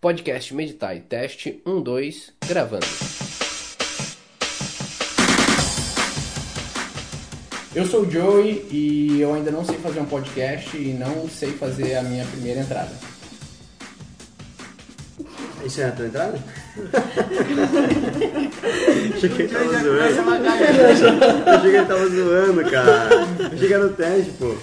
Podcast Meditar e Teste 1, 2, gravando. Eu sou o Joey e eu ainda não sei fazer um podcast e não sei fazer a minha primeira entrada. Isso é a tua entrada? Achei que ele tava zoando. Achei que ele tava zoando, cara. Achei que era o teste, pô.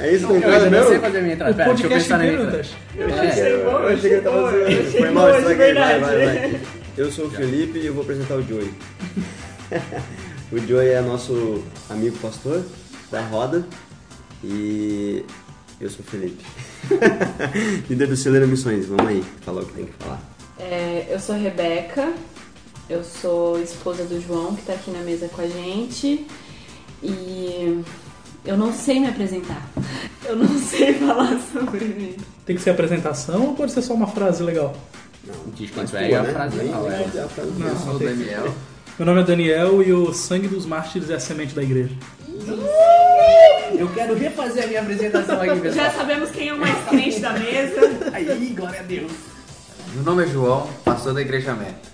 É isso tua Eu entrada ainda não sei mesmo? fazer a minha entrada. Pera, deixa eu pensar na minha Natasha. Eu É. achei, eu achei que ele tava zoando. Foi mal, estraguei. Vai, vai, vai, vai. Eu sou o Felipe e eu vou apresentar o Joey. o Joey é nosso amigo pastor da roda e eu sou o Felipe. Líder do Celeira Missões. Vamos aí, falar o que tem que falar. É, eu sou a Rebeca, eu sou esposa do João, que tá aqui na mesa com a gente. E eu não sei me apresentar. Eu não sei falar sobre mim. Tem que ser apresentação ou pode ser só uma frase legal? Não, Diz quanto é tua, a né? frase legal, é. fazer a frase Não, não sou o. Daniel. Meu nome é Daniel e o sangue dos mártires é a semente da igreja. Eu quero refazer a minha apresentação aqui, Já pessoal. sabemos quem é o mais crente da mesa. Aí, glória a Deus. Meu nome é João, pastor da Igreja Meta.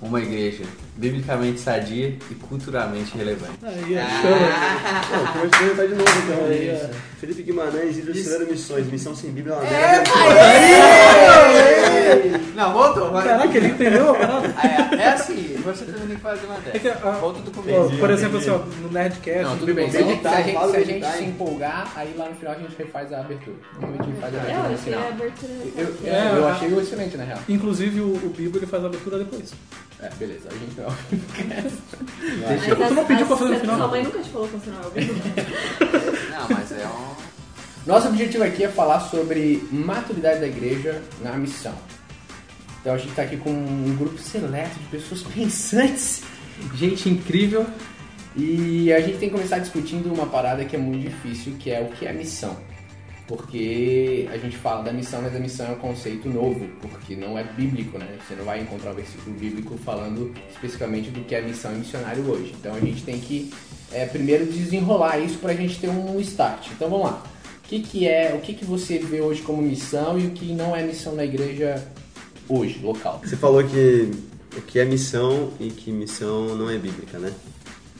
Uma igreja biblicamente sadia e culturalmente relevante. Aí, é, chama. Não, começou a apresentar de novo então. Aí, é. Felipe Guimarães, líder do Celeira Missões. Missão sem Bíblia é uma É, merda. Não, voltou. vai. Caraca, ele entendeu a parada? É, é assim, você também tem que fazer uma É dessa. ah, Volta do começo. por exemplo, assim, ó, no Nerdcast, Não, tudo bem. Se a Bíblia- gente, se a gente, fala se, a gente meditar, se empolgar, aí lá no final a gente refaz a abertura. Normalmente a gente faz a É, abertura eu no achei a final. abertura. Eu, eu, É, eu a- achei excelente, na real. Inclusive o, o Bíblia ele faz a abertura depois. É, beleza. A gente não. Mas Tu não pediu pra fazer no final? Sua mãe nunca te falou funcionar o vídeo? Não, mas é um. Nosso objetivo aqui é falar sobre maturidade da igreja na missão. Então a gente está aqui com um grupo seleto de pessoas pensantes, gente incrível, e a gente tem que começar discutindo uma parada que é muito difícil, que é o que é missão. Porque a gente fala da missão, mas a missão é um conceito novo, porque não é bíblico, né? Você não vai encontrar um versículo bíblico falando especificamente do que é missão e missionário hoje. Então a gente tem que é, primeiro desenrolar isso para a gente ter um start. Então vamos lá. O que, que é, o que, que você vê hoje como missão e o que não é missão na igreja hoje, local? Você falou que o que é missão e que missão não é bíblica, né?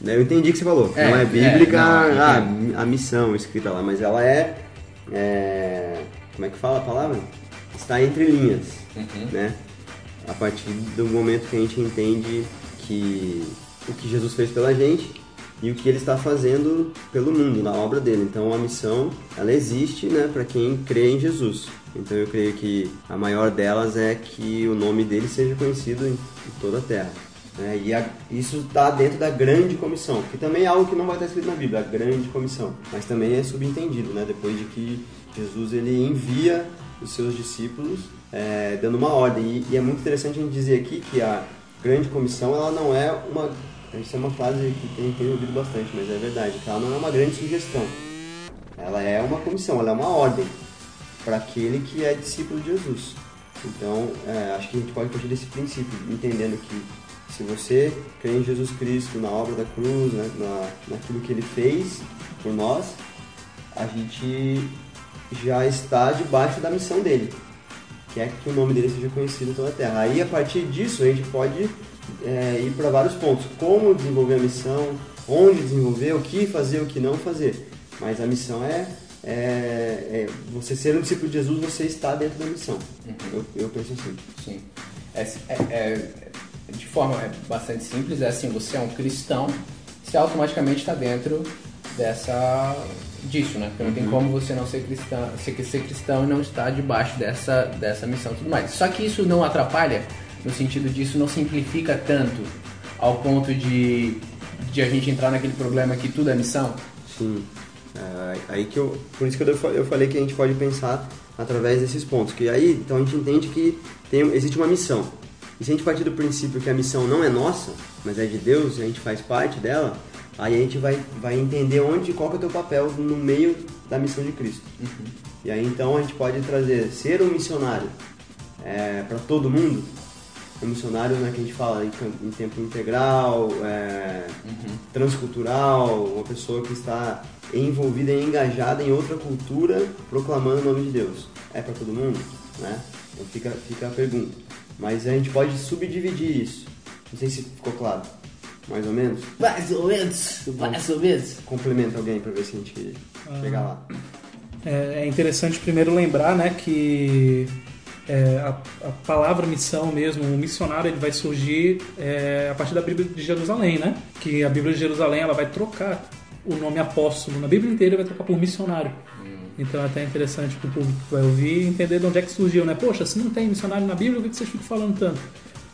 Eu entendi o que você falou. É, não é é, bíblica não, ah, a missão escrita lá, mas ela é, é, Como é que fala a palavra? Está entre linhas, né? A partir do momento que a gente entende que o que Jesus fez pela gente e o que ele está fazendo pelo mundo, na obra dele. Então a missão, ela existe, né, para quem crê em Jesus. Então eu creio que a maior delas é que o nome dele seja conhecido em toda a terra. Né? E a- isso está dentro da grande comissão, que também é algo que não vai estar escrito na Bíblia, a grande comissão. Mas também é subentendido, né? Depois de que Jesus ele envia os seus discípulos é, dando uma ordem. E, e é muito interessante a gente dizer aqui que a grande comissão ela não é uma isso é uma frase que tem, tem ouvido bastante, mas é verdade, que ela não é uma grande sugestão. Ela é uma comissão, ela é uma ordem para aquele que é discípulo de Jesus. Então, é, acho que a gente pode partir desse princípio, entendendo que se você crê em Jesus Cristo, na obra da cruz, né, na, naquilo que ele fez por nós, a gente já está debaixo da missão dele, que é que o nome dele seja conhecido em toda a terra. Aí, a partir disso, a gente pode é, ir para vários pontos. Como desenvolver a missão, onde desenvolver, o que fazer, o que não fazer. Mas a missão é, é, é você ser um discípulo de Jesus, você está dentro da missão. Eu, eu penso assim. Sim. É, é- é- de forma bastante simples, é assim, você é um cristão, você automaticamente está dentro dessa disso, né? Porque não tem como você não ser cristão, ser, ser cristão e não estar debaixo dessa, dessa missão e tudo mais. Só que isso não atrapalha, no sentido disso não simplifica tanto ao ponto de, de a gente entrar naquele problema que tudo é missão. Sim. É, aí que eu, por isso que eu, eu falei que a gente pode pensar através desses pontos. Que aí, então a gente entende que tem, existe uma missão. E se a gente partir do princípio que a missão não é nossa, mas é de Deus e a gente faz parte dela, aí a gente vai, vai entender onde, qual que é o teu papel no meio da missão de Cristo. E aí então a gente pode trazer ser um missionário é, para todo mundo. Um missionário né, que a gente fala em, em tempo integral, é, transcultural, uma pessoa que está envolvida e engajada em outra cultura, proclamando o nome de Deus. É para todo mundo, né? Então fica, fica a pergunta. Mas a gente pode subdividir isso. Não sei se ficou claro. Mais ou menos? Mais ou menos, mais ou menos. Complementa alguém pra ver se a gente chega lá. É, é interessante primeiro lembrar né, que é, a, a palavra missão mesmo, o missionário, ele vai surgir é, a partir da Bíblia de Jerusalém, né? Que a Bíblia de Jerusalém ela vai trocar o nome apóstolo na Bíblia inteira vai trocar por missionário. Então é até interessante para o público que vai ouvir entender de onde é que surgiu, né? Poxa, se não tem missionário na Bíblia, por que vocês ficam falando tanto?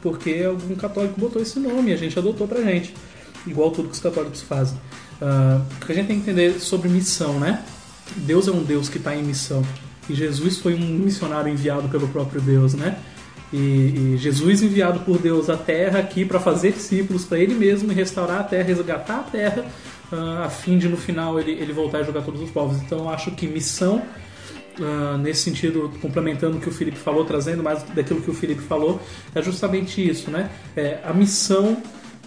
Porque algum católico botou esse nome e a gente adotou pra gente. Igual tudo que os católicos fazem. Uh, o que a gente tem que entender sobre missão, né? Deus é um Deus que está em missão. E Jesus foi um missionário enviado pelo próprio Deus, né? E, e Jesus enviado por Deus à Terra aqui para fazer discípulos para Ele mesmo e restaurar a Terra, resgatar a Terra, uh, a fim de no final ele, ele voltar a jogar todos os povos. Então acho que missão, uh, nesse sentido, complementando o que o Felipe falou, trazendo mais daquilo que o Felipe falou, é justamente isso, né? É, a missão,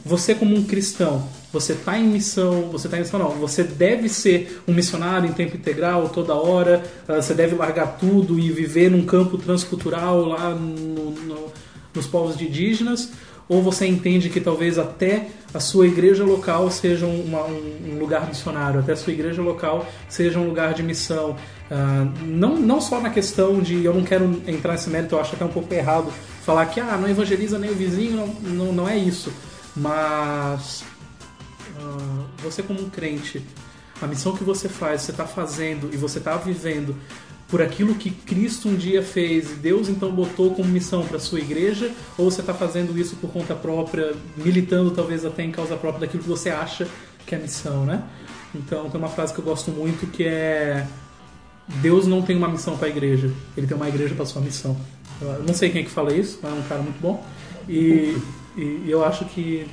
você como um cristão, você está em missão, você está em missão não, você deve ser um missionário em tempo integral toda hora, uh, você deve largar tudo e viver num campo transcultural lá no, no, nos povos indígenas, ou você entende que talvez até a sua igreja local seja uma, um, um, lugar missionário, até a sua igreja local seja um lugar de missão. Uh, não, não só na questão de, eu não quero entrar nesse mérito, eu acho até um pouco errado falar que ah, não evangeliza nem o vizinho, não, não, não é isso. Mas uh, você como um crente, a missão que você faz, você está fazendo e você está vivendo por aquilo que Cristo um dia fez e Deus então botou como missão para sua igreja, ou você está fazendo isso por conta própria, militando talvez até em causa própria daquilo que você acha que é missão, né? Então tem uma frase que eu gosto muito que é Deus não tem uma missão para a igreja, ele tem uma igreja para sua missão. Eu não sei quem é que fala isso, mas é um cara muito bom. E, e eu acho que,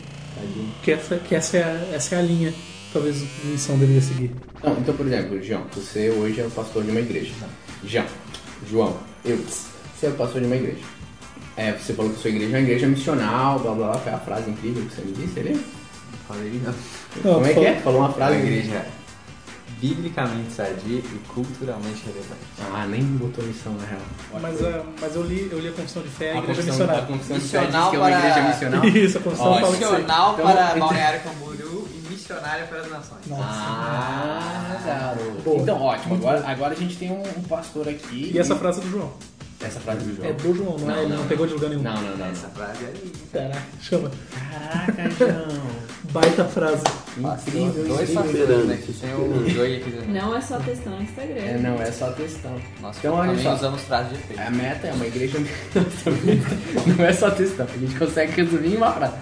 que, essa, que essa, é, essa é a linha talvez a missão deveria seguir. Não, então, por exemplo, João, você hoje é o pastor de uma igreja. João, João, eu, você é pastor de uma igreja. É, você falou que sua igreja é uma igreja missional, blá blá blá, foi a frase incrível que você me disse, ele? Falei, não. Como é que é? Falou uma frase. A igreja biblicamente sadia e culturalmente relevante. Ah, nem botou missão na real. Mas, uh, mas eu, li, eu li a Confissão de Fé, a, A igreja confissão, a confissão de fé Missional diz que é uma para- igreja missional. Isso, a Confissão Ó, fala que. Missional Então, para então- Balneário Camboriú e missionária para as nações. Ah, Boa. Então, ótimo. Agora, agora a gente tem um, um pastor aqui. E essa frase é do João. essa frase do João. É do João, não, é? Ele não, pegou de lugar nenhum. Não, não, não. Essa não. frase é linda. Caraca, chama. Caraca, João. Baita frase. Incrível, Dois né? Que tem o Joey aqui também. Não é só textão no Instagram. É, não, é só textão. Nós Então, olha também só. usamos frases de efeito. A meta é uma igreja. não é só textão, a gente consegue resumir em uma frase.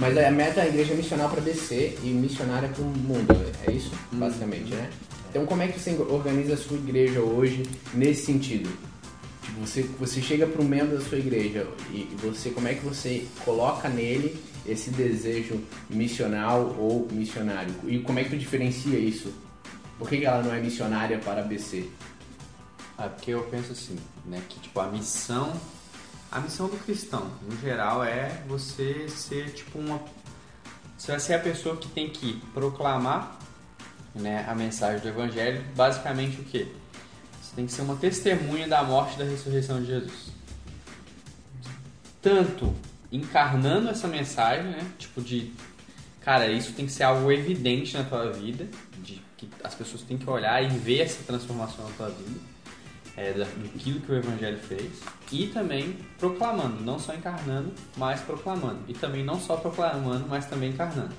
Mas a meta é a igreja missional para descer e missionária para o mundo. É isso, basicamente, né? Então, como é que você organiza a sua igreja hoje nesse sentido? Tipo, você, você chega para um membro da sua igreja e você, como é que você coloca nele esse desejo missional ou missionário? E como é que tu diferencia isso? Por que que ela não é missionária para BC? É porque eu penso assim, né? Que tipo, a missão. A missão do cristão, no geral, é você ser tipo uma. Você vai ser a pessoa que tem que proclamar né, a mensagem do Evangelho. Basicamente o quê? Você tem que ser uma testemunha da morte e da ressurreição de Jesus. Tanto encarnando essa mensagem, né? Tipo de. Cara, isso tem que ser algo evidente na tua vida. De que as pessoas têm que olhar e ver essa transformação na tua vida é, da- daquilo que o Evangelho fez e também proclamando, não só encarnando, mas proclamando. E também não só proclamando, mas também encarnando.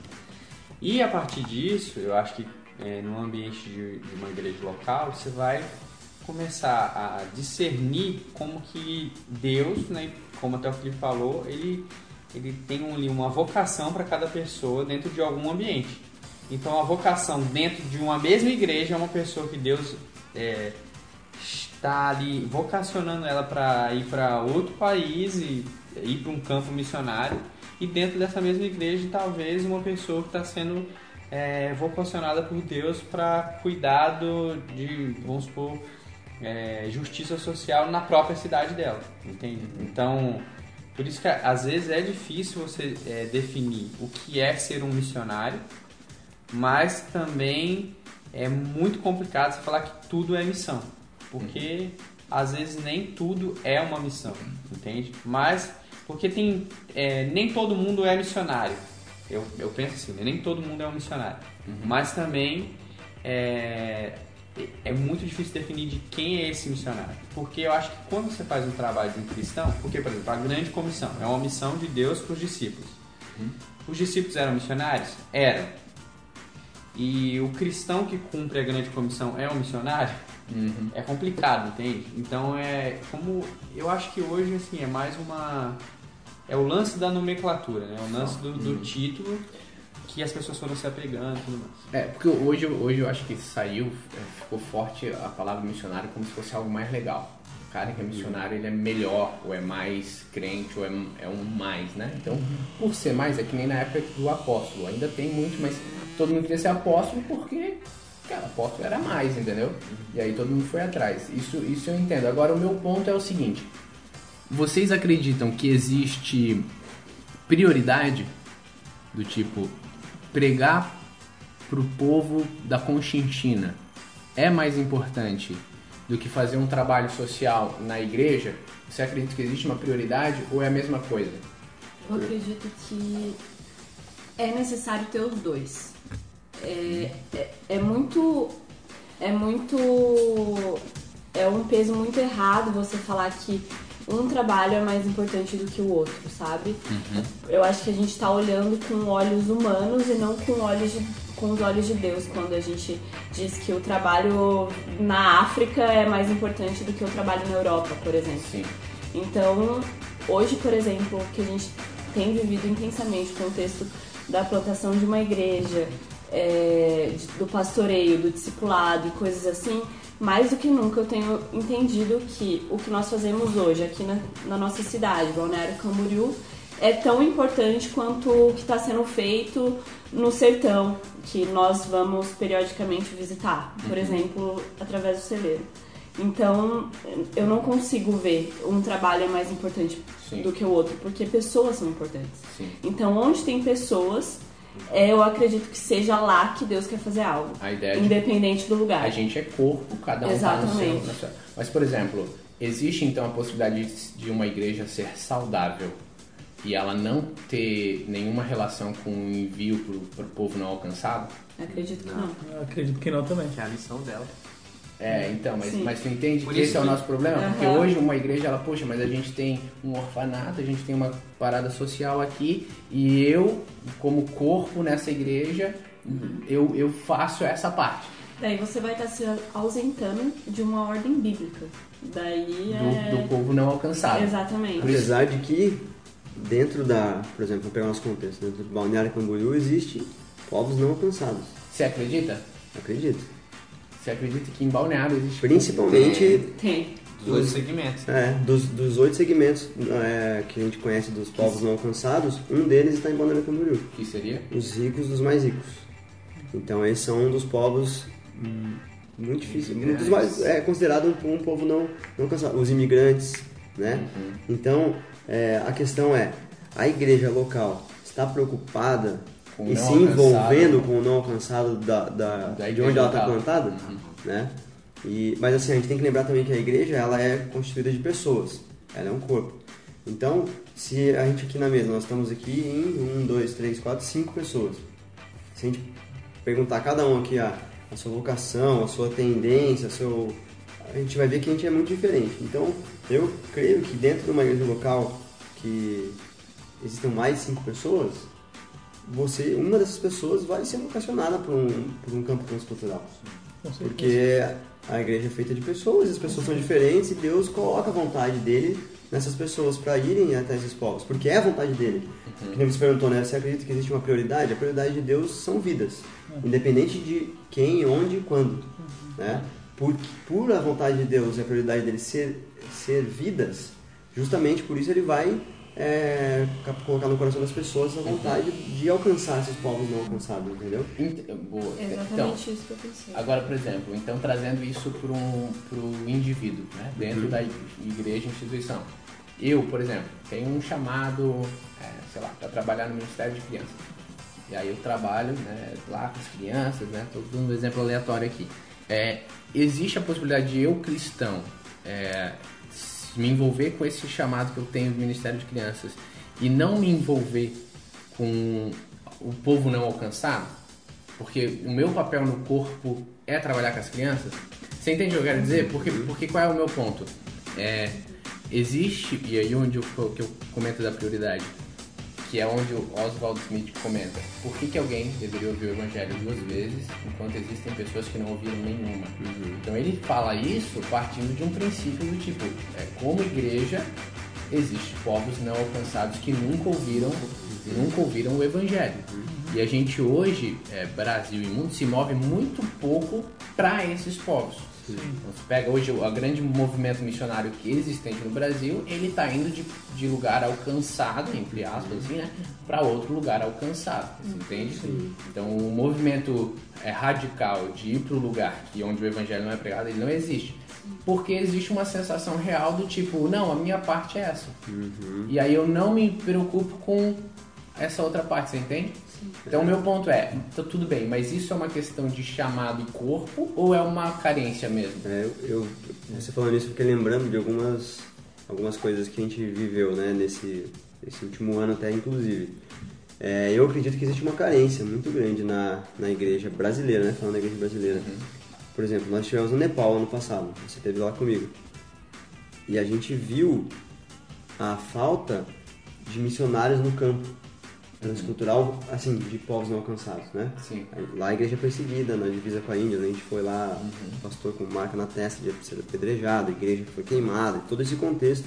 E a partir disso, eu acho que é, no ambiente de, de uma igreja local, você vai começar a discernir como que Deus, né, como até o Felipe falou, ele, ele tem um- uma vocação para cada pessoa dentro de algum ambiente. Então a vocação dentro de uma mesma igreja é uma pessoa que Deus é, está ali vocacionando ela para ir para outro país e ir para um campo missionário e dentro dessa mesma igreja talvez uma pessoa que está sendo é, vocacionada por Deus para cuidado de vamos supor é, justiça social na própria cidade dela entende então por isso que às vezes é difícil você é, definir o que é ser um missionário mas também é muito complicado você falar que tudo é missão. Porque às vezes nem tudo é uma missão, entende? Mas porque tem é, nem todo mundo é missionário. Eu, eu penso assim, né? nem todo mundo é um missionário. Mas também é, é muito difícil definir de quem é esse missionário. Porque eu acho que quando você faz um trabalho de um cristão, porque, por exemplo, a grande comissão é uma missão de Deus para os discípulos. Os discípulos eram missionários? Eram. E o cristão que cumpre a grande comissão é um missionário? É complicado, entende? Então é como eu acho que hoje assim é mais uma é o lance da nomenclatura, né? O lance do, do título que as pessoas foram se apegando e tudo mais. É, porque hoje, hoje eu acho que saiu, é, ficou forte a palavra missionário como se fosse algo mais legal. O cara que é missionário, ele é melhor, ou é mais crente, ou é, é um mais, né? Então, por ser mais, é que nem na época do apóstolo. Ainda tem muito, mas todo mundo queria ser apóstolo porque, cara, apóstolo era mais, entendeu? E aí todo mundo foi atrás. Isso, isso eu entendo. Agora, o meu ponto é o seguinte. Vocês acreditam que existe prioridade do tipo pregar pro povo da Conchinchina é mais importante do que fazer um trabalho social na igreja? Você acredita que existe uma prioridade ou é a mesma coisa? Eu acredito que é necessário ter os dois. É, é, é muito. É muito. É um peso muito errado você falar que um trabalho é mais importante do que o outro, sabe? Eu acho que a gente tá olhando com olhos humanos e não com olhos de, com os olhos de Deus quando a gente diz que o trabalho na África é mais importante do que o trabalho na Europa, por exemplo. Sim. Então, hoje, por exemplo, que a gente tem vivido intensamente o contexto da plantação de uma igreja, é, do pastoreio, do discipulado e coisas assim, mais do que nunca eu tenho entendido que o que nós fazemos hoje aqui na, na nossa cidade, Balneário Camboriú, é tão importante quanto o que está sendo feito no sertão, que nós vamos periodicamente visitar, por exemplo, através do celeiro. Então, eu não consigo ver um trabalho é mais importante Sim. do que o outro, porque pessoas são importantes. Sim. Então, onde tem pessoas, eu acredito que seja lá que Deus quer fazer algo, A ideia de independente do lugar. a gente é corpo, cada um tá no Exatamente. seu, na sua- Mas, por exemplo, existe então a possibilidade de- uma igreja ser saudável e ela não ter nenhuma relação com o envio pro, pro povo não alcançado? Acredito que não. Eu acredito que não também. Que é a missão dela. É, então, mas, Sim. mas tu entende Por que esse é o que- nosso problema? Porque Aham. hoje uma igreja, ela, poxa, mas a gente tem um orfanato, a gente tem uma parada social aqui e eu, como corpo nessa igreja, eu, eu faço essa parte Daí você vai estar se ausentando de uma ordem bíblica. Daí é. do, do povo não alcançado. Exatamente. Apesar de que, dentro da, por exemplo, vou pegar o nosso contexto, dentro do Balneário Camboriú existe povos não alcançados. Você acredita? Acredito. Você acredita que em Balneário existe Principalmente Tem. Dos outros segmentos. é, dos, dos oito segmentos é, que a gente conhece dos povos não alcançados, um deles está em Balneário Camboriú. que seria? Os ricos dos mais ricos. Então esses são um dos povos hum, muito difíceis, um dos mais é considerado um, um povo não não alcançado. Os imigrantes, né? Então é, a questão é a igreja local está preocupada Com o e não se alcançado. envolvendo com o não alcançado da, da, Da de onde ela está plantada, né? E, mas assim, a gente tem que lembrar também que a igreja ela é constituída de pessoas, ela é um corpo. Então, se a gente aqui na mesa, nós estamos aqui em um, dois, três, quatro, cinco pessoas. Se a gente perguntar a cada um aqui a, a sua vocação, a sua tendência, a seu, a gente vai ver que a gente é muito diferente. Então, eu creio que dentro de uma igreja local que existam mais de cinco pessoas, você, uma dessas pessoas vai ser vocacionada para um, por um campo transcultural. Porque a igreja é feita de pessoas, as pessoas são diferentes e Deus coloca a vontade dele nessas pessoas para irem até esses povos, porque é a vontade dele. Que nem você perguntou, né? Você acredita que existe uma prioridade? A prioridade de Deus são vidas, independente de quem, onde e quando. Né? Por, por a vontade de Deus e a prioridade dele ser, ser vidas, justamente por isso ele vai é, colocar no coração das pessoas a vontade de alcançar esses povos não alcançados, entendeu? Int- Boa. É Então, exatamente isso que eu pensei. agora, por exemplo, então trazendo isso para um pro indivíduo, né? dentro da igreja instituição. Eu, por exemplo, tenho um chamado, é, sei lá, para trabalhar no Ministério de Crianças. E aí eu trabalho né, lá com as crianças, né? Tô dando um exemplo aleatório aqui. É, existe a possibilidade de eu, cristão, é, me envolver com esse chamado que eu tenho do Ministério de Crianças e não me envolver com o povo não alcançado, porque o meu papel no corpo é trabalhar com as crianças. Você entende o que eu quero dizer? Porque, porque qual é o meu ponto? É, existe, e aí onde eu, que eu comento da prioridade, que é onde o Oswald Smith comenta, por que, que alguém deveria ouvir o evangelho duas vezes, enquanto existem pessoas que não ouviram nenhuma. Uhum. Então ele fala isso partindo de um princípio do tipo, é, como igreja, existem povos não alcançados que nunca ouviram, nunca ouviram o evangelho. E a gente hoje, é, Brasil e mundo, se move muito pouco para esses povos. Então, você pega hoje o grande movimento missionário que existente no Brasil, ele está indo de, de lugar alcançado, entre aspas, assim, né, para outro lugar alcançado, você entende? Então, o movimento é, radical de ir para o lugar que onde o evangelho não é pregado, ele não existe. Porque existe uma sensação real do tipo, não, a minha parte é essa. E aí eu não me preocupo com essa outra parte, você entende? Então o meu ponto é, tá tudo bem, mas isso é uma questão de chamado e corpo ou é uma carência mesmo? É, eu, eu- você falando isso, eu fiquei lembrando de algumas, algumas coisas que a gente viveu, né, nesse, nesse último ano até, inclusive. É, eu acredito que existe uma carência muito grande na, na igreja brasileira, né, falando da igreja brasileira. Por exemplo, nós estivemos no Nepal ano passado, você esteve lá comigo. E a gente viu a falta de missionários no campo transcultural, assim, de povos não alcançados, né? Sim. Lá a igreja é perseguida, na divisa com a Índia, né? a gente foi lá, o pastor com marca na testa de ser apedrejado, a igreja foi queimada, todo esse contexto.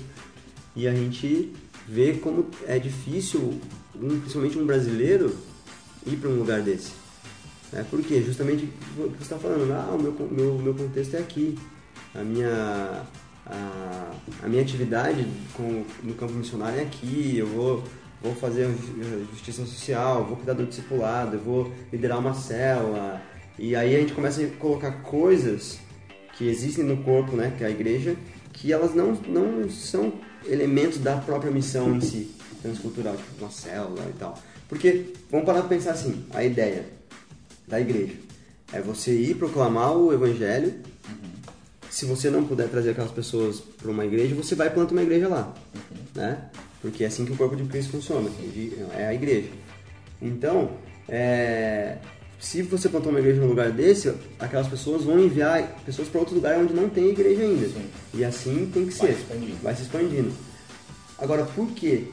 E a gente vê como é difícil, um- principalmente um brasileiro, ir para um lugar desse. Né? Por quê? Justamente o que você está falando, ah, o meu, meu, meu contexto é aqui. A minha, a, a minha atividade com, no campo missionário é aqui, eu vou, vou fazer ju- justiça social, vou cuidar do discipulado, eu vou liderar uma célula. E aí a gente começa a colocar coisas que existem no corpo, né, que é a igreja, que elas não, não são elementos da própria missão em si, transcultural, tipo uma célula e tal. Porque, vamos parar para pensar assim, a ideia da igreja é você ir proclamar o evangelho. Se você não puder trazer aquelas pessoas para uma igreja, você vai e planta uma igreja lá, né? Porque é assim que o corpo de Cristo funciona, é a igreja. Então, é, se você plantar uma igreja num lugar desse, aquelas pessoas vão enviar pessoas para outro lugar onde não tem igreja ainda. Sim. E assim tem que Vai ser. se expandindo. Vai se expandindo. Agora, por que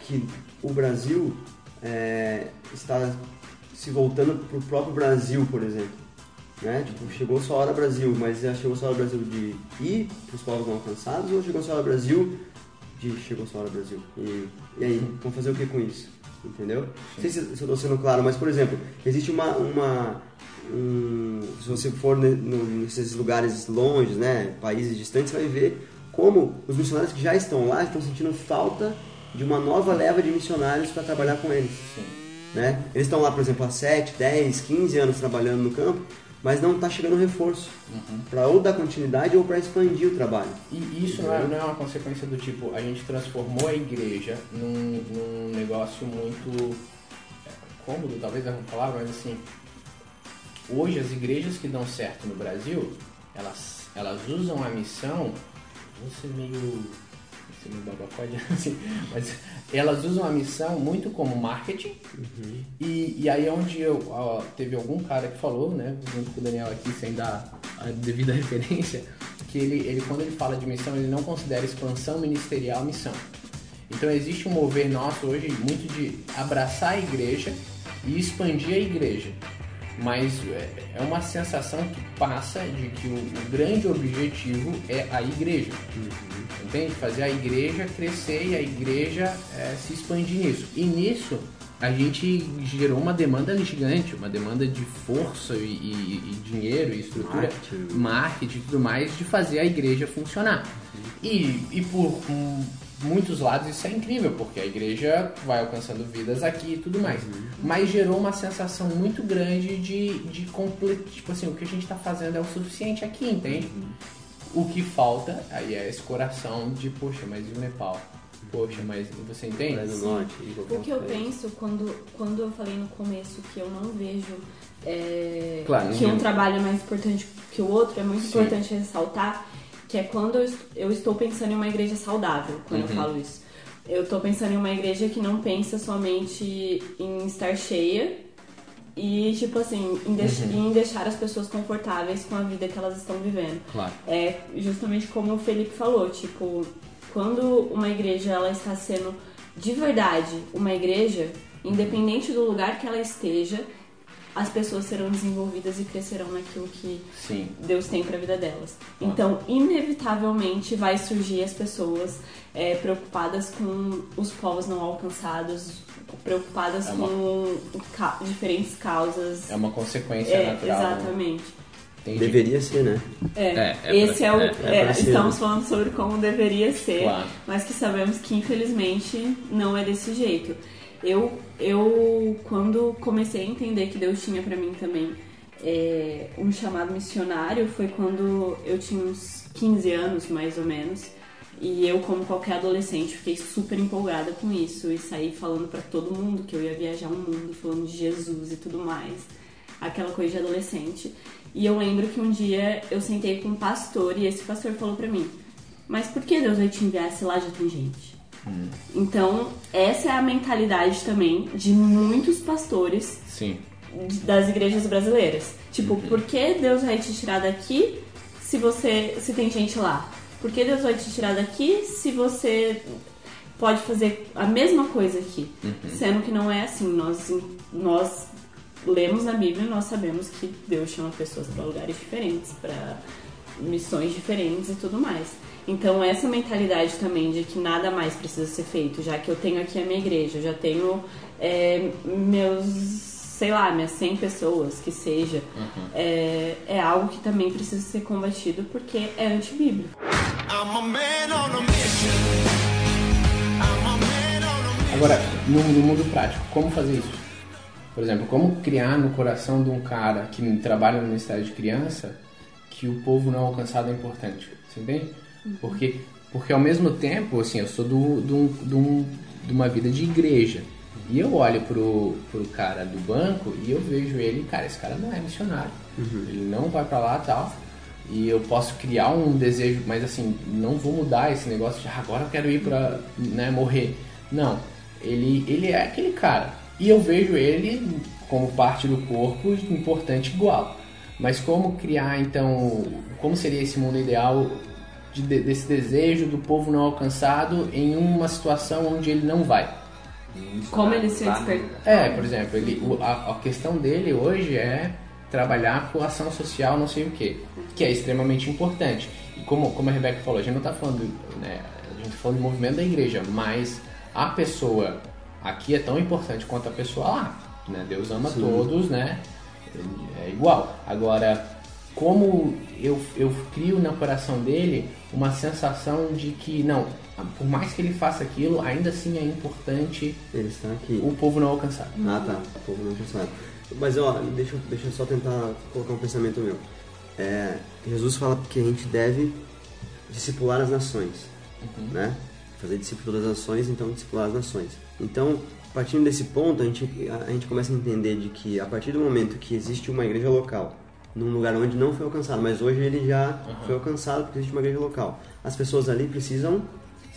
que o Brasil é, está se voltando para o próprio Brasil, por exemplo? Né? Tipo, chegou sua hora Brasil, mas já chegou sua hora Brasil de ir para os povos não alcançados ou chegou sua hora Brasil de chegou sua hora Brasil? E, e aí, vamos fazer o que com isso? Entendeu? Não sei se, se eu estou sendo claro, mas por exemplo, existe uma. uma um- se você for ne- no- nesses lugares longe, né, países distantes, você vai ver como os missionários que já estão lá estão sentindo falta de uma nova leva de missionários para trabalhar com eles. Né? Eles estão lá, por exemplo, há 7, 10, 15 anos trabalhando no campo, mas não está chegando reforço. Para ou dar continuidade ou para expandir o trabalho. E isso não é, não é uma consequência do tipo, a gente transformou a igreja num, num negócio muito é, cômodo, talvez é uma palavra, mas assim, hoje as igrejas que dão certo no Brasil, elas, elas usam a missão, ser meio, ser meio babacode, assim, mas elas usam a missão muito como marketing, e, e aí é onde eu, ó, teve algum cara que falou, né, junto com o Daniel aqui, sem dar a devida referência, que ele, ele quando ele fala de missão, ele não considera expansão ministerial missão. Então existe um mover nosso hoje muito de abraçar a igreja e expandir a igreja. Mas é é uma sensação que passa de que o, grande objetivo é a igreja. Entende? Fazer a igreja crescer e a igreja é, se expandir nisso. E nisso a gente gerou uma demanda gigante, uma demanda de força e, e- e dinheiro e estrutura, Marketing. marketing e tudo mais, de fazer a igreja funcionar. E, e por hum, muitos lados isso é incrível, porque a igreja vai alcançando vidas aqui e tudo mais. Mas gerou uma sensação muito grande de, de completo, tipo assim, o que a gente está fazendo é o suficiente aqui, entende? O que falta, aí é esse coração de, poxa, mas e o Nepal? Poxa, mas você entende? Norte, O que eu penso quando, quando eu falei no começo que eu não vejo é, Claro, que um trabalho é mais importante que o outro, é muito Sim. importante ressaltar que é quando eu est- eu estou pensando em uma igreja saudável, quando eu falo isso. Eu estou pensando em uma igreja que não pensa somente em estar cheia e, tipo assim, em, deix- em deixar as pessoas confortáveis com a vida que elas estão vivendo. Claro. É justamente como o Felipe falou, tipo, quando uma igreja ela está sendo de verdade uma igreja, independente do lugar que ela esteja, as pessoas serão desenvolvidas e crescerão naquilo que Sim. Deus tem para a vida delas. Então, inevitavelmente vai surgir as pessoas é, preocupadas com os povos não alcançados, preocupadas É uma- com ca- diferentes causas. É uma consequência É, natural. né? exatamente. Gente- Deveria ser, né? É, É, é esse pra- é o. é, é é, pra ser, estamos né? falando sobre como deveria ser, Claro. mas que sabemos que infelizmente não é desse jeito. Eu, eu quando comecei a entender que Deus tinha pra mim também é, um chamado missionário, foi quando eu tinha uns 15 anos, mais ou menos. E eu, como qualquer adolescente, fiquei super empolgada com isso e saí falando pra todo mundo que eu ia viajar o mundo, falando de Jesus e tudo mais. Aquela coisa de adolescente. E eu lembro que um dia eu sentei com um pastor e esse pastor falou pra mim: Mas por que Deus vai te enviar se lá já tem gente? Então, essa é a mentalidade também de muitos pastores Sim. das igrejas brasileiras. Tipo, por que Deus vai te tirar daqui se você se tem gente lá? Por que Deus vai te tirar daqui se você pode fazer a mesma coisa aqui? Sendo que não é assim. Nós, nós lemos na Bíblia e nós sabemos que Deus chama pessoas para lugares diferentes, para missões diferentes e tudo mais. Então essa mentalidade também de que nada mais precisa ser feito, já que eu tenho aqui a minha igreja, eu já tenho é, meus, sei lá, minhas 100 pessoas, que seja, é, é algo que também precisa ser combatido porque é antibíblico. Agora, no, no mundo prático, como fazer isso? Por exemplo, como criar no coração de um cara que trabalha no Ministério de Criança que o povo não alcançado é importante? Você entende? Porque, porque ao mesmo tempo, assim, eu sou do, do, do, de uma vida de igreja. E eu olho pro, pro cara do banco e eu vejo ele, cara, esse cara não é missionário. Ele não vai pra lá e tal. E eu posso criar um desejo, mas assim, não vou mudar esse negócio de "Ah, agora eu quero ir pra né, morrer. Não, ele, ele é aquele cara. E eu vejo ele como parte do corpo importante igual. Mas como criar então, como seria esse mundo ideal de- de- desse desejo do povo não alcançado em uma situação onde ele não vai? Como ele se despertar. É, por exemplo, ele, o- a, a questão dele hoje é trabalhar com ação social, não sei o que, que é extremamente importante. E como, como a Rebeca falou, a gente não está falando, né, a gente tá falando do movimento da igreja, mas a pessoa aqui é tão importante quanto a pessoa lá. Né? Deus ama todos, né? É igual. Agora, como eu, eu crio no coração dele uma sensação de que, não, por mais que ele faça aquilo, ainda assim é importante Ele está aqui. o povo não alcançado. Ah, tá. O povo não sabe. Mas, ó, deixa, eu- deixa eu só tentar colocar um pensamento meu. É, Jesus fala que a gente deve discipular as nações, né? Fazer discípulo das nações, então discipular as nações. Então, partindo desse ponto, a gente, a, a gente começa a entender de que a partir do momento que existe uma igreja local, num lugar onde não foi alcançado, mas hoje ele já foi alcançado porque existe uma igreja local, as pessoas ali precisam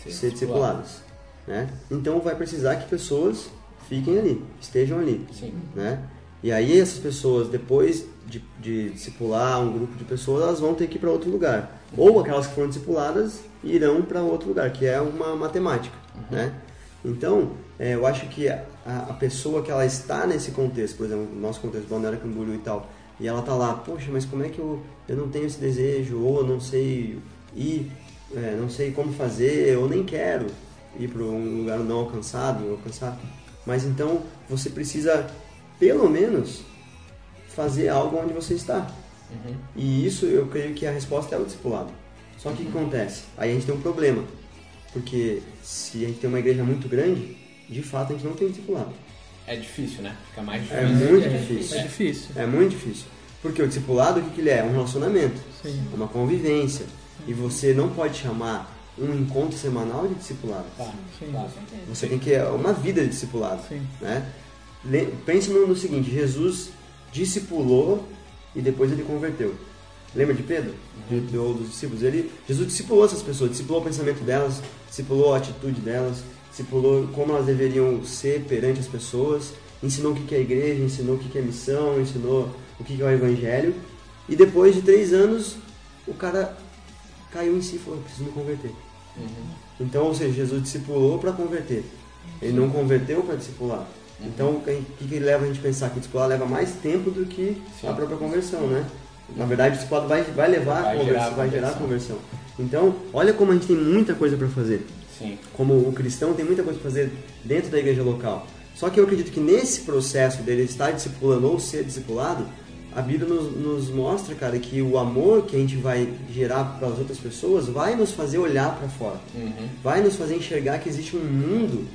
Ser ser discipuladas. né? Então vai precisar que pessoas fiquem ali, estejam ali, Sim. né? E aí essas pessoas, depois de, de discipular um grupo de pessoas, elas vão ter que ir para outro lugar. Ou aquelas que foram discipuladas irão para outro lugar, que é uma matemática, né? Então, é, eu acho que a, a pessoa que ela está nesse contexto, por exemplo, no nosso contexto Balneário Camboriú e tal, e ela tá lá, poxa, mas como é que eu, eu não tenho esse desejo, ou eu não sei ir, é, não sei como fazer, eu nem quero ir para um lugar não alcançado, alcançar. Mas então você precisa, pelo menos, fazer algo onde você está. E isso eu creio que a resposta é o discipulado. Só que o que acontece? Aí a gente tem um problema. Porque se a gente tem uma igreja muito grande, de fato a gente não tem discipulado. É difícil, né? Fica mais É difícil. muito É difícil. difícil. É muito difícil. Porque o discipulado, o que, que ele é? É um relacionamento. Sim. É uma convivência. E você não pode chamar um encontro semanal de discipulado. Tá, Sim. tá. Você tem que é uma vida de discipulado. Sim. Né? Pense no, no seguinte, Jesus discipulou e depois ele converteu. Lembra de Pedro? De, de- ou dos discípulos? Ele, Jesus discipulou essas pessoas, discipulou o pensamento delas, discipulou a atitude delas, discipulou como elas deveriam ser perante as pessoas, ensinou o que é igreja, ensinou o que é missão, ensinou o que é o evangelho. E depois de três anos, o cara caiu em si e falou, "Eu preciso me converter. Então, ou seja, Jesus discipulou para converter. Ele não converteu para discipular. Então, o que, que leva a gente a pensar que o discipulado leva mais tempo do que Sim. a própria conversão, né? Na verdade, o discipulado vai, vai levar Vai a conversão, vai gerar a conversão. Então, olha como a gente tem muita coisa para fazer. Sim. Como o cristão tem muita coisa para fazer dentro da igreja local. Só que eu acredito que nesse processo dele estar discipulando ou ser discipulado, a Bíblia nos, nos mostra, cara, que o amor que a gente vai gerar para as outras pessoas vai nos fazer olhar para fora. Uhum. Vai nos fazer enxergar que existe um mundo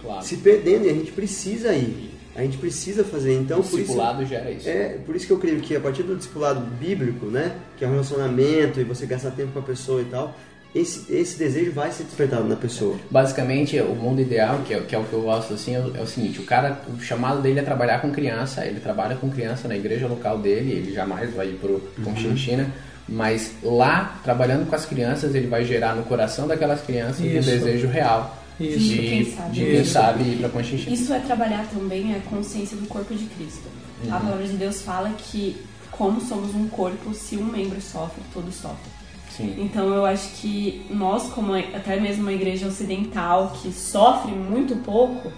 Claro. se perdendo e a gente precisa ir. A gente precisa fazer. Então, o por isso, discipulado gera isso. é, por isso que eu creio que a partir do discipulado bíblico, né, que é um relacionamento e você gastar tempo com a pessoa e tal, esse, esse desejo vai ser despertado na pessoa. Basicamente, o mundo ideal, que é, que é o que eu gosto assim, é o, é o seguinte: o cara, o chamado dele é trabalhar com criança, ele trabalha com criança na igreja local dele, ele jamais vai ir pro Conchinchina, mas lá, trabalhando com as crianças, ele vai gerar no coração daquelas crianças Isso. um desejo real Isso. de, Quem sabe. de quem sabe ir pra Conchinchina. Isso é trabalhar também a consciência do corpo de Cristo. A palavra de Deus fala que, como somos um corpo, se um membro sofre, todos sofrem. Sim. Então eu acho que nós, como até mesmo uma igreja ocidental que sofre muito pouco,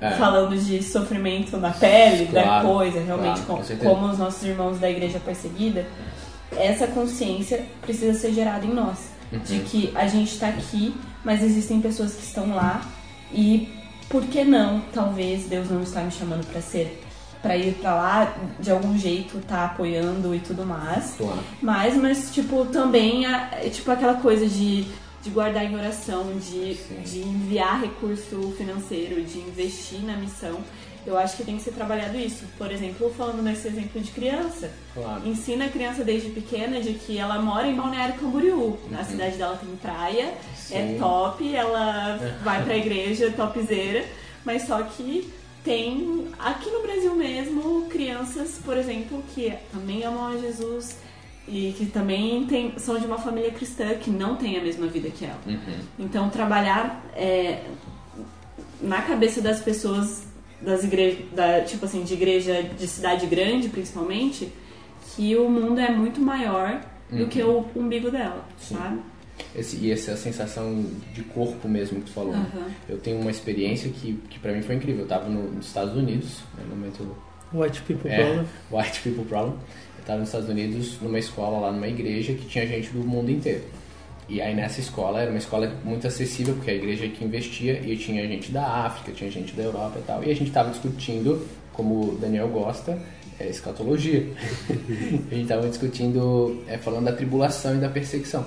É. falando de sofrimento na pele, da Claro, coisa, realmente, claro, com como os nossos irmãos da igreja perseguida, essa consciência precisa ser gerada em nós. Uhum. De que a gente está aqui, mas existem pessoas que estão lá e por que não, talvez Deus não está me chamando para ser para ir para lá de algum jeito tá apoiando e tudo mais Claro. mas, mas tipo, também é tipo aquela coisa de, de guardar em oração, de, Sim. de enviar recurso financeiro, de investir na missão. Eu acho que tem que ser trabalhado isso. Por exemplo, falando nesse exemplo de criança, Claro. ensina a criança desde pequena de que ela mora em Balneário Camboriú. Na Uhum. cidade dela tem praia, é Sim. top, ela vai pra igreja topzera, mas só que tem aqui no Brasil mesmo crianças, por exemplo, que também amam a Jesus e que também tem, são de uma família cristã que não tem a mesma vida que ela. Uhum. Então trabalhar é, na cabeça das pessoas das igrejas, da, tipo assim, de igreja de cidade grande, principalmente, que o mundo é muito maior do que o umbigo dela, Sim. sabe? Esse, e essa sensação de corpo mesmo que tu falou. Aham. Eu tenho uma experiência que, que pra mim foi incrível. Eu tava no- nos Estados Unidos, né, no momento White People É, Problem. White People Problem. Eu estava nos Estados Unidos, numa escola lá, numa igreja que tinha gente do mundo inteiro. E aí nessa escola, era uma escola muito acessível, porque a igreja que investia, e tinha gente da África, tinha gente da Europa e tal. E a gente estava discutindo, como o Daniel gosta, é, escatologia. a gente estava discutindo, é, falando da tribulação e da perseguição.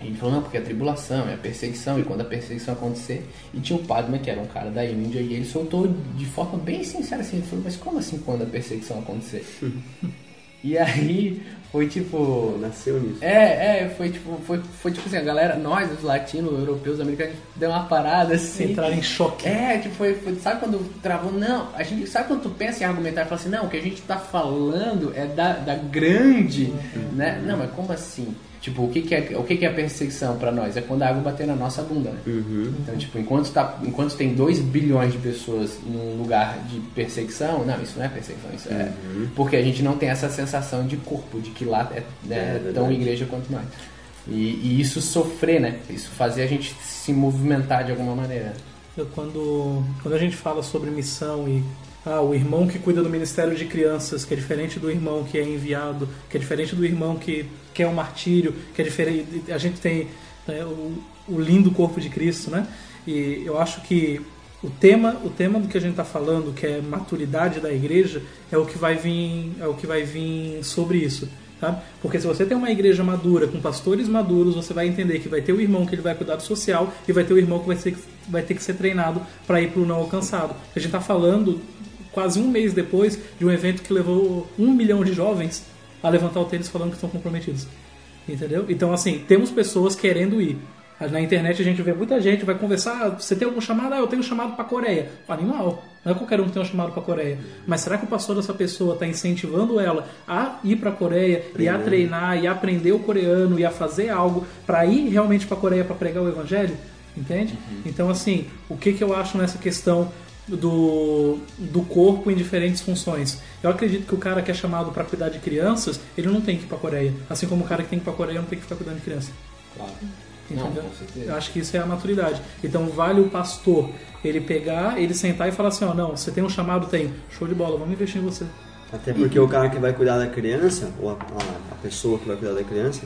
Ele falou, não, porque a tribulação é a perseguição, e quando a perseguição acontecer. E tinha o Padma, que era um cara da Índia, e ele soltou de forma bem sincera assim: ele falou, mas como assim quando a perseguição acontecer? e aí foi tipo. Nasceu nisso. É, é, foi tipo, foi, foi tipo assim, a galera, nós, os latinos, europeus, americanos, deu uma parada assim. Entrar em choque. É, tipo, foi, foi- sabe quando travou? Não, a gente, sabe quando tu pensa em argumentar e fala assim, não, o que a gente tá falando é da, da grande, né? Não, mas como assim? Tipo, o que que é, o que que é perseguição pra nós? É quando a água bater na nossa bunda, né? Então, tipo, enquanto, tá, enquanto tem 2 bilhões de pessoas num lugar de perseguição, não, isso não é perseguição, isso é... Porque a gente não tem essa sensação de corpo, de que lá é, né, É tão igreja quanto nós. E, e isso sofrer, né? Isso fazer a gente se movimentar de alguma maneira. Eu, quando, quando a gente fala sobre missão e ah, o irmão que cuida do ministério de crianças, que é diferente do irmão que é enviado, que é diferente do irmão que quer um martírio, que é diferente. A gente tem né, o, o lindo corpo de Cristo, né? E eu acho que o tema, o tema do que a gente está falando, que é maturidade da igreja, é o que vai vir, é o que vai vir sobre isso. Sabe? Porque se você tem uma igreja madura, com pastores maduros, você vai entender que vai ter o irmão que ele vai cuidar do social e vai ter o irmão que vai, ser, vai ter que ser treinado para ir para o não alcançado. A gente está falando quase um mês depois de um evento que levou um milhão de jovens a levantar o tênis falando que estão comprometidos. Entendeu? Então, assim, temos pessoas querendo ir. Na internet a gente vê muita gente, vai conversar, "Ah, você tem algum chamado? Ah, eu tenho um chamado para Coreia. Animal. Não é qualquer um que tem um chamado para Coreia. Mas será que o pastor dessa pessoa está incentivando ela a ir para Coreia e a treinar e a aprender o coreano e a fazer algo para ir realmente para Coreia para pregar o evangelho? Entende? Então assim, o que que eu acho nessa questão do, do corpo em diferentes funções. Eu acredito que o cara que é chamado para cuidar de crianças, ele não tem que ir para Coreia. Assim como o cara que tem que ir para Coreia não tem que ficar cuidando de criança. Claro. Não, Entendeu? com certeza. Eu acho que isso é a maturidade. Então vale o pastor ele pegar, ele sentar e falar assim, ó, não, você tem um chamado, tem. Show de bola, vamos investir em você. Até porque o cara que vai cuidar da criança, ou a, a- a pessoa que vai cuidar da criança,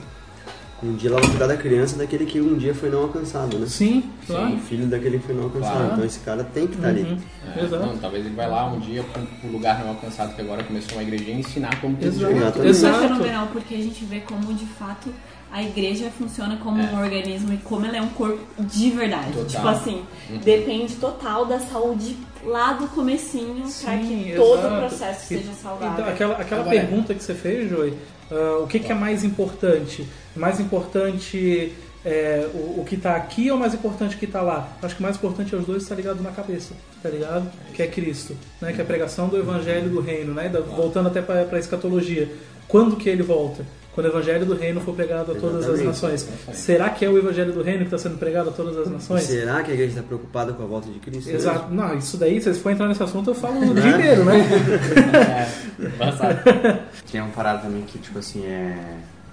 um dia ela vai cuidar da criança daquele que um dia foi não alcançado, né? Sim, claro. O filho daquele que foi não alcançado. Claro. Então esse cara tem que estar ali. Uhum. É, Exato. não, talvez ele vai lá um dia para um lugar não alcançado que agora começou uma igrejinha e ensinar como que Exato. jogar. Exatamente. Isso é Exato. fenomenal porque a gente vê como de fato a igreja funciona como um organismo e como ela é um corpo de verdade. Total. Tipo assim, depende total da saúde lá do comecinho para que Sim, todo exato. o processo seja Então, saudável. aquela aquela Agora- pergunta que você fez, Joey, ah, o que, que é mais importante? Mais importante é, o, o que está aqui ou mais importante o que está lá? Acho que o mais importante é os dois estar ligado na cabeça, tá ligado? Que é Cristo, né? Que é a pregação do Evangelho do Reino, né? Da- Voltando até para a escatologia. Quando que ele volta? Quando o Evangelho do Reino for pregado a todas as Exatamente. nações. Será que é o Evangelho do Reino que está sendo pregado a todas as nações? Será que a igreja está preocupada com a volta de Cristo? Exato. Não, isso daí, se vocês for entrar nesse assunto, eu falo o dia inteiro, né? É. Tem uma parada também que, tipo assim, é.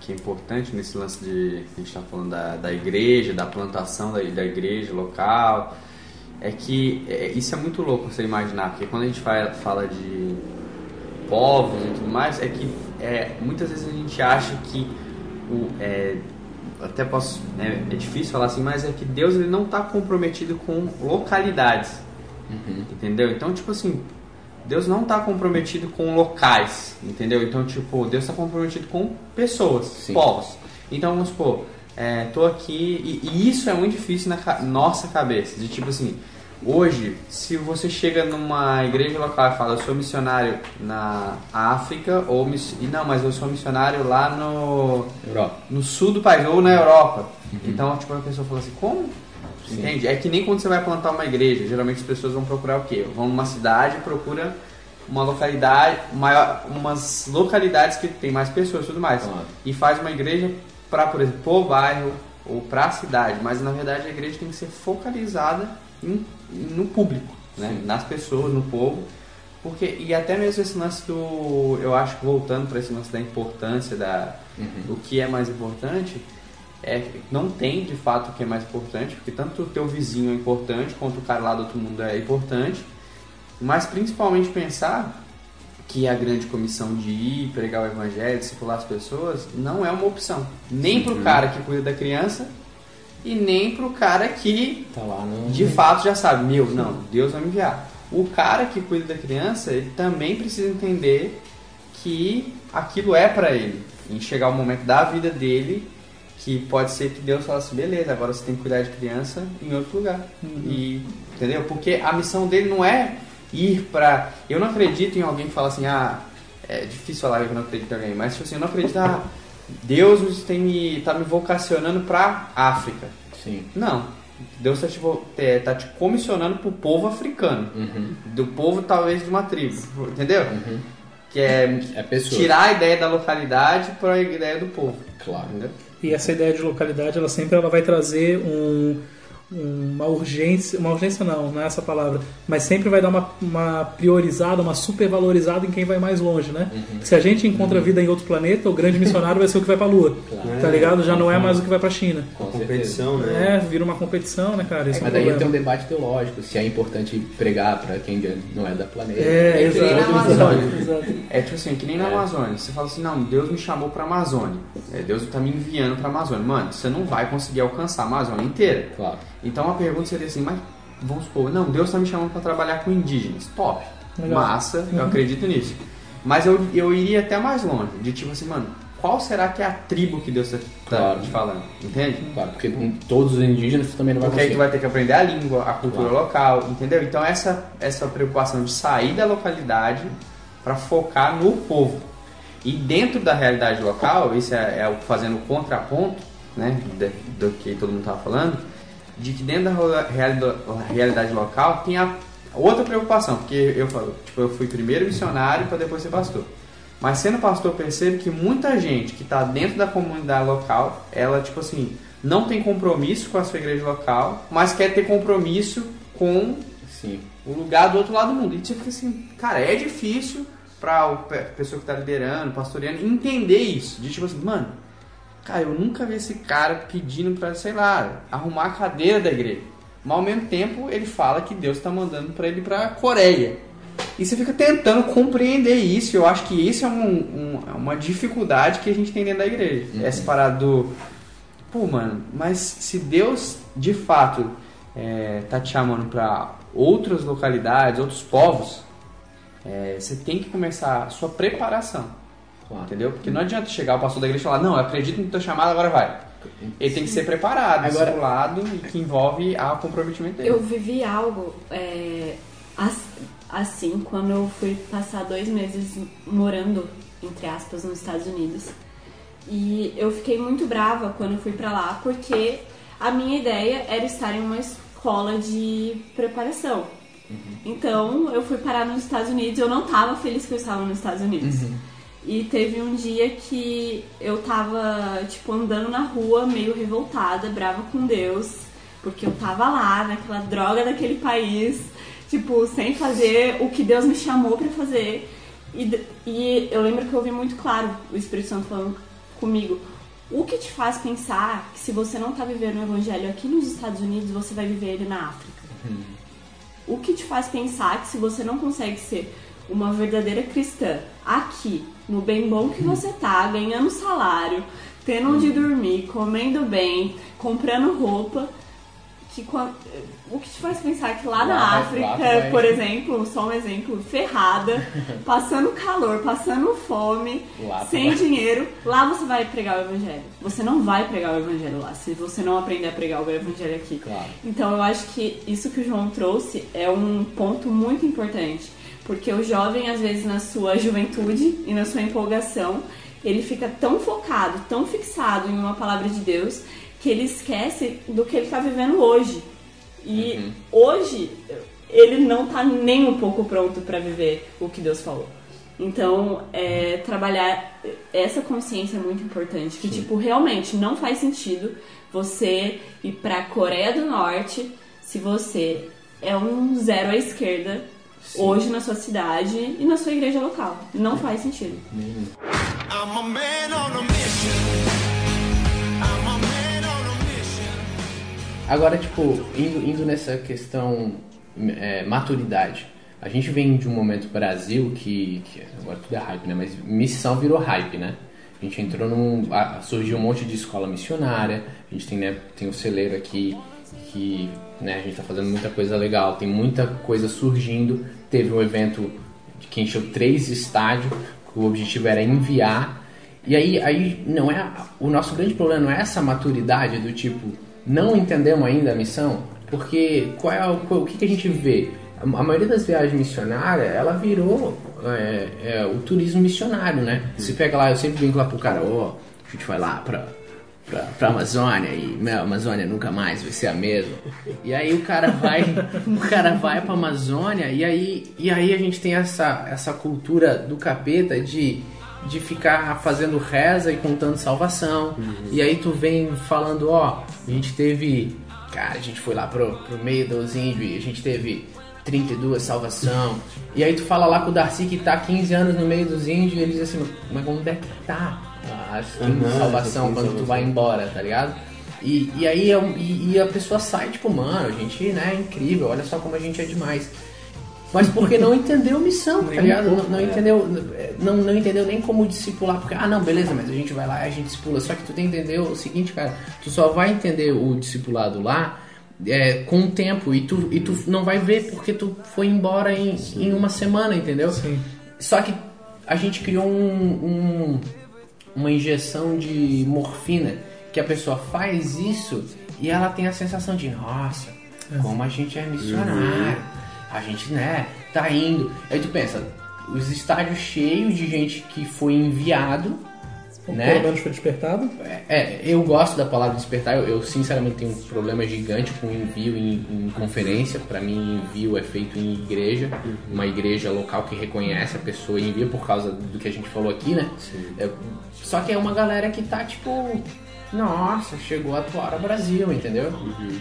Que é importante nesse lance de. A gente tá falando da, da igreja, da plantação da, da igreja local. É que é, isso é muito louco você imaginar, porque quando a gente fala, fala de povos e tudo mais, é que é, muitas vezes a gente acha que o. É, até posso. É, é difícil falar assim, mas é que Deus ele não está comprometido com localidades. Entendeu? Então, tipo assim, Deus não está comprometido com locais, entendeu? Então, tipo, Deus está comprometido com pessoas, Sim. povos. Então, vamos supor, é, tô aqui e, e isso é muito difícil na ca- nossa cabeça, de tipo assim, hoje, se você chega numa igreja local e fala, eu sou missionário na África, ou e não, mas eu sou missionário lá no Europa. no sul do país ou na Europa. Então, tipo, a pessoa fala assim, como? Entende? É que nem quando você vai plantar uma igreja, geralmente as pessoas vão procurar o quê? Vão numa cidade, procura uma localidade, maior, umas localidades que tem mais pessoas e tudo mais. Claro. E faz uma igreja para, por exemplo, pro bairro ou para a cidade, mas na verdade a igreja tem que ser focalizada em- no público, né? nas pessoas, no povo. Porque, e até mesmo esse lance do. Eu acho que voltando para esse lance da importância da. O que é mais importante, é, não tem de fato o que é mais importante, porque tanto o teu vizinho é importante, quanto o cara lá do outro mundo é importante, mas principalmente pensar que a grande comissão de ir pregar o evangelho, discipular as pessoas, não é uma opção. Nem pro cara que cuida da criança e nem pro cara que Tá lá no. de fato já sabe, meu, não, Deus vai me enviar. O cara que cuida da criança, ele também precisa entender que aquilo é pra ele. Em chegar o momento da vida dele, que pode ser que Deus fale assim, beleza, agora você tem que cuidar de criança em outro lugar. E, entendeu? Porque a missão dele não é ir pra. Eu não acredito em alguém que fala assim, ah, é difícil falar que eu não acredito em alguém, mas tipo assim, eu não acredito, ah, Deus tem me, tá me vocacionando pra África. Sim. Não. Deus está te, tá te comissionando pro povo africano. Uhum. Do povo, talvez, de uma tribo. Entendeu? Uhum. Que é É tirar a ideia da localidade para a ideia do povo. Claro. Entendeu? E essa ideia de localidade, ela sempre ela vai trazer um, uma urgência, uma urgência não, não é essa palavra, mas sempre vai dar uma, uma priorizada, uma supervalorizada em quem vai mais longe, né? Se a gente encontra vida em outro planeta, o grande missionário vai ser o que vai pra Lua, Claro. tá ligado? Já não é mais o que vai pra China. Com Uma competição, né? É, vira uma competição, né, cara? Isso é, Mas um daí tem um debate teológico, se é importante pregar pra quem não é da planeta. É, que nem na exato, Amazônia. exato, exato. É tipo assim, que nem na Amazônia. Você fala assim, não, Deus me chamou pra Amazônia. É, Deus tá me enviando pra Amazônia. Mano, você não vai conseguir alcançar a Amazônia inteira. Claro. Então a pergunta seria assim, mas vamos supor, não, Deus está me chamando para trabalhar com indígenas. Top. Legal. Massa, eu acredito nisso. Mas eu, eu iria até mais longe, de tipo assim, mano, qual será que é a tribo que Deus está Claro. te falando? Entende? Claro, porque com todos os indígenas também não vai Porque aí conseguir. tu vai ter que aprender a língua, a cultura Claro. local, entendeu? Então essa, essa preocupação de sair da localidade para focar no povo. E dentro da realidade local, isso é, é o fazendo o contraponto, né, de- do que todo mundo tava falando, de que dentro da realidade local tem a outra preocupação, porque eu falo, tipo, eu fui primeiro missionário para depois ser pastor. Mas sendo pastor, eu percebo que muita gente que está dentro da comunidade local, ela, tipo assim, não tem compromisso com a sua igreja local, mas quer ter compromisso com Sim. o lugar do outro lado do mundo. E tipo assim, cara, é difícil o pe- pessoa que tá liderando, pastoreando, entender isso. De tipo assim, mano, cara, eu nunca vi esse cara pedindo pra, sei lá, arrumar a cadeira da igreja. Mas ao mesmo tempo ele fala que Deus tá mandando pra ele ir pra Coreia. E você fica tentando compreender isso. Eu acho que isso é um- um- é uma dificuldade que a gente tem dentro da igreja. Essa parada do. Pô, mano, mas se Deus de fato é, tá te chamando pra outras localidades, outros povos, é, você tem que começar a sua preparação. Claro. Entendeu? Porque não adianta chegar o pastor da igreja e falar, não, eu acredito no teu chamado, agora vai. Ele tem que ser preparado, Agora- discipulado e que envolve a comprometimento dele. Eu vivi algo é, as- assim quando eu fui passar dois meses morando, entre aspas, nos Estados Unidos. E eu fiquei muito brava quando eu fui pra lá, porque a minha ideia era estar em uma escola de preparação. Então eu fui parar nos Estados Unidos, eu não tava feliz que eu estava nos Estados Unidos. E teve um dia que eu tava, tipo, andando na rua, meio revoltada, brava com Deus, porque eu tava lá, naquela droga daquele país, tipo, sem fazer o que Deus me chamou pra fazer. E, e eu lembro que eu ouvi muito claro o Espírito Santo falando comigo. O que te faz pensar que se você não tá vivendo o evangelho aqui nos Estados Unidos, você vai viver ele na África? O que te faz pensar que se você não consegue ser uma verdadeira cristã aqui, no bem bom que você tá, ganhando salário, tendo onde dormir, comendo bem, comprando roupa, que o que te faz pensar que lá, na Lá vai- África, lá por exemplo, só um exemplo, ferrada, passando calor, passando fome, Lá tu sem dinheiro, lá você vai pregar o evangelho. Você não vai pregar o evangelho lá, se você não aprender a pregar o evangelho aqui. Claro. Então eu acho que isso que o João trouxe é um ponto muito importante, porque o jovem às vezes na sua juventude e na sua empolgação, ele fica tão focado, tão fixado em uma palavra de Deus, que ele esquece do que ele está vivendo hoje. E hoje ele não está nem um pouco pronto para viver o que Deus falou. Então, é, trabalhar essa consciência é muito importante. Que, tipo, realmente não faz sentido você ir pra Coreia do Norte se você é um zero à esquerda hoje na sua cidade e na sua igreja local. Não faz sentido. Agora, tipo, indo, indo nessa questão é, maturidade. A gente vem de um momento Brasil que, que agora tudo é hype, né? Mas missão virou hype, né? A gente entrou num. a- surgiu um monte de escola missionária. A gente tem, né, tem o celeiro aqui que né, a gente tá fazendo muita coisa legal. Tem muita coisa surgindo. Teve um evento que encheu três estádios. que O objetivo era enviar. E aí, aí não é o nosso grande problema não é essa maturidade do tipo não entendemos ainda a missão, porque qual é o, o que, que a gente vê? A maioria das viagens missionárias, ela virou é, é, o turismo missionário, né? Você pega lá, eu sempre brinco lá pro cara, ó, a gente vai lá pra, pra, pra Amazônia e, meu, a Amazônia nunca mais vai ser a mesma. E aí o cara vai, o cara vai pra Amazônia e aí, e aí a gente tem essa, essa cultura do capeta de de ficar fazendo reza e contando salvação. E aí tu vem falando, ó, a gente teve. Cara, a gente foi lá pro, pro meio dos índios e a gente teve 32 salvação. E aí tu fala lá com o Darcy que tá 15 anos no meio dos índios e ele diz assim, mas onde é que tá 15 Aham, salvação quando tu 15 vai embora, tá ligado? E, e aí é um- e, e a pessoa sai tipo, mano, a gente né, é incrível, olha só como a gente é demais. Mas porque não entendeu missão, tá ligado? Não, não é. entendeu, não, não entendeu nem como discipular, porque, ah não, beleza, mas a gente vai lá e a gente discipula. Só que tu tem que entender o seguinte, cara, tu só vai entender o discipulado lá é, com o tempo e tu, e tu não vai ver porque tu foi embora em, em uma semana, entendeu? Sim. Só que a gente criou um, um- uma injeção de morfina que a pessoa faz isso e ela tem a sensação de nossa, como a gente é missionário, a gente né tá indo. Aí tu pensa, os estádios cheios de gente que foi enviado Ou Né? Pelo menos foi despertado. É, eu gosto da palavra despertar. Eu, eu, sinceramente tenho um problema gigante com envio em, em conferência. Pra mim, envio é feito em igreja, uma igreja local que reconhece a pessoa e envia por causa do que a gente falou aqui, né? É, só que é uma galera que tá tipo, nossa, chegou a tua hora Brasil, entendeu?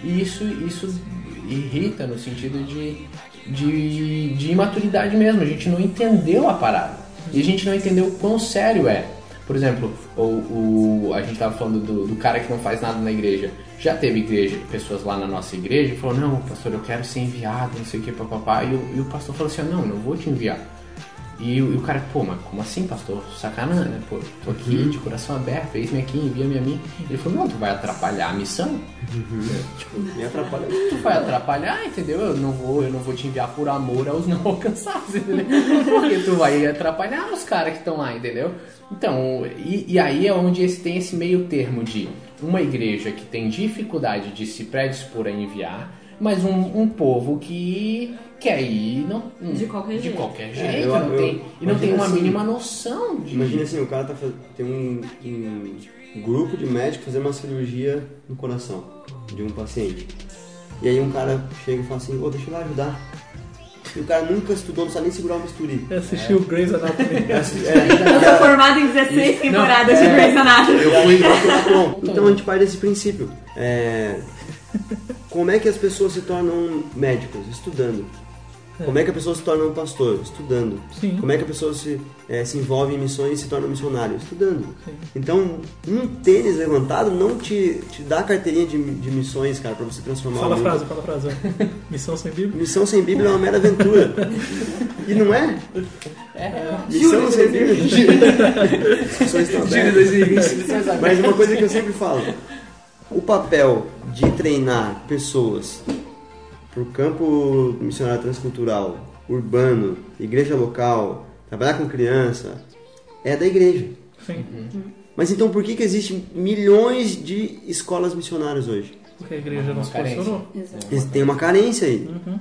E isso, isso irrita no sentido de, de, de imaturidade mesmo. A gente não entendeu a parada. E a gente não entendeu o quão sério é. Por exemplo, o, o- a gente tava falando do, do cara que não faz nada na igreja. Já teve igreja, pessoas lá na nossa igreja que falou, não, pastor, eu quero ser enviado, não sei o que, papapá. E, o- e o pastor falou assim, não, não vou te enviar. E, o e o cara, pô, mas como assim, pastor? Sacanagem, né? Pô, tô aqui de coração aberto, eis-me aqui, envia-me a mim. Ele falou, não, tu vai atrapalhar a missão? Tipo, Me atrapalha. tu vai atrapalhar, entendeu? Eu não vou, eu não vou te enviar por amor aos não alcançados, entendeu? Porque tu vai atrapalhar os caras que estão lá, entendeu? Então, e, e aí é onde esse, tem esse meio termo de uma igreja que tem dificuldade de se predispor a enviar, mas um, um povo que quer ir não, De qualquer de jeito. qualquer É, jeito, eu- não eu- tem, e não tem uma assim, mínima noção de. Imagina assim, o cara tá faz... tem um, um grupo de médicos fazendo uma cirurgia no coração de um paciente. E aí um cara chega e fala assim, ô, deixa eu lá ajudar. E o cara nunca estudou, não sabe nem segurar um bisturi. Assistiu Grey's Anatomy. É, Eu sou formada em 16 temporadas de Grey's Anatomy. Eu fui bom, Então a gente parte desse princípio. É, como é que as pessoas se tornam médicos? Estudando. Como é que a pessoa se torna um pastor? Estudando. Sim. Como é que a pessoa se, eh, se envolve em missões e se torna missionário? Estudando. Então, um tênis levantado não te, te dá a carteirinha de, de missões, cara, pra você transformar Fala o a mundo. frase, fala a frase. Missão sem Bíblia. Missão sem Bíblia é uma mera aventura. e não é? É, Missão sem Bíblia. As pessoas estão Giro abertas. 2020, lições abertas. Mas uma coisa que eu sempre falo: o papel de treinar pessoas para o campo missionário transcultural, urbano, igreja local, trabalhar com criança, é da igreja. Sim. Mas então por que, que existem milhões de escolas missionárias hoje? Porque a igreja não Uma se posicionou. Exato. Eles têm uma carência aí. Uhum.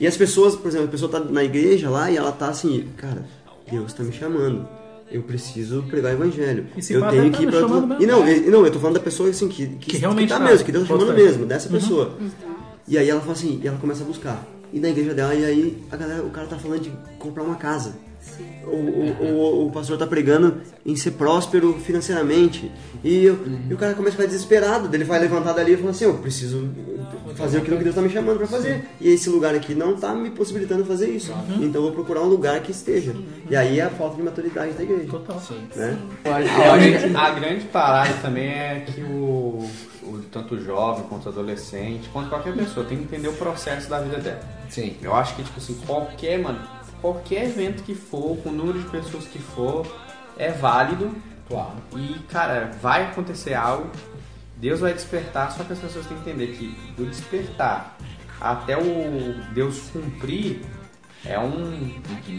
E as pessoas, por exemplo, a pessoa tá na igreja lá e ela tá assim, cara, Deus tá me chamando. Eu preciso pregar o evangelho. E se eu tenho tá que ir me pra outro... E não, e- não, eu tô falando da pessoa assim que, que, Que realmente tá tá. mesmo, que Deus tá chamando mesmo, dessa pessoa. Uhum. E aí ela fala assim, e ela começa a buscar. E na igreja dela, e aí a galera, o cara tá falando de comprar uma casa. O, o, o, o pastor tá pregando em ser próspero financeiramente. E, eu- e o cara começa a ficar desesperado. Ele vai levantar dali e fala assim: Eu preciso fazer aquilo que Deus tá me chamando pra fazer. E esse lugar aqui não tá me possibilitando fazer isso. Então eu vou procurar um lugar que esteja. E aí é a falta de maturidade da igreja. Total. Né? A grande, a grande parada também é que o tanto jovem quanto adolescente, quanto qualquer pessoa, tem que entender o processo da vida dela. Sim. Eu acho que, tipo assim, qualquer, mano, qualquer evento que for, com o número de pessoas que for, é válido. Claro. E, cara, vai acontecer algo, Deus vai despertar, só que as pessoas têm que entender que do despertar até o Deus cumprir é um,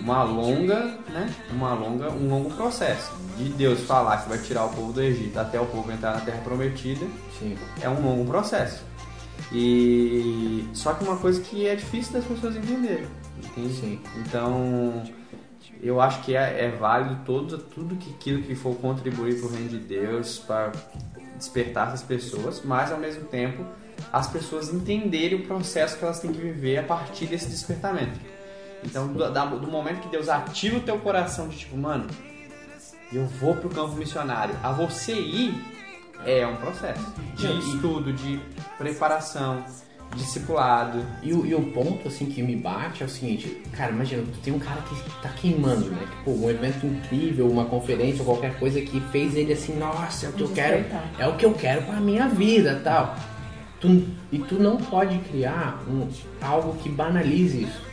uma longa, né? Uma longa, um longo processo. De Deus falar que vai tirar o povo do Egito até o povo entrar na terra prometida, Sim. é um longo processo. E só que uma coisa que é difícil das pessoas entenderem. Entende? Sim. Então, eu acho que é, é válido todo, tudo que, aquilo que for contribuir para o reino de Deus, para despertar essas pessoas, mas ao mesmo tempo as pessoas entenderem o processo que elas têm que viver a partir desse despertamento. Então, do, do momento que Deus ativa o teu coração de tipo, mano, eu vou pro campo missionário, a você ir é um processo de e- estudo, de preparação, discipulado. E o, e o ponto, assim, que me bate é o seguinte, cara, imagina, tu tem um cara que tá queimando, né? Que, pô, um evento incrível, uma conferência ou qualquer coisa que fez ele assim, nossa, é o que eu quero, é o que eu quero pra minha vida tal. Tu, e tu não pode criar um, algo que banalize isso.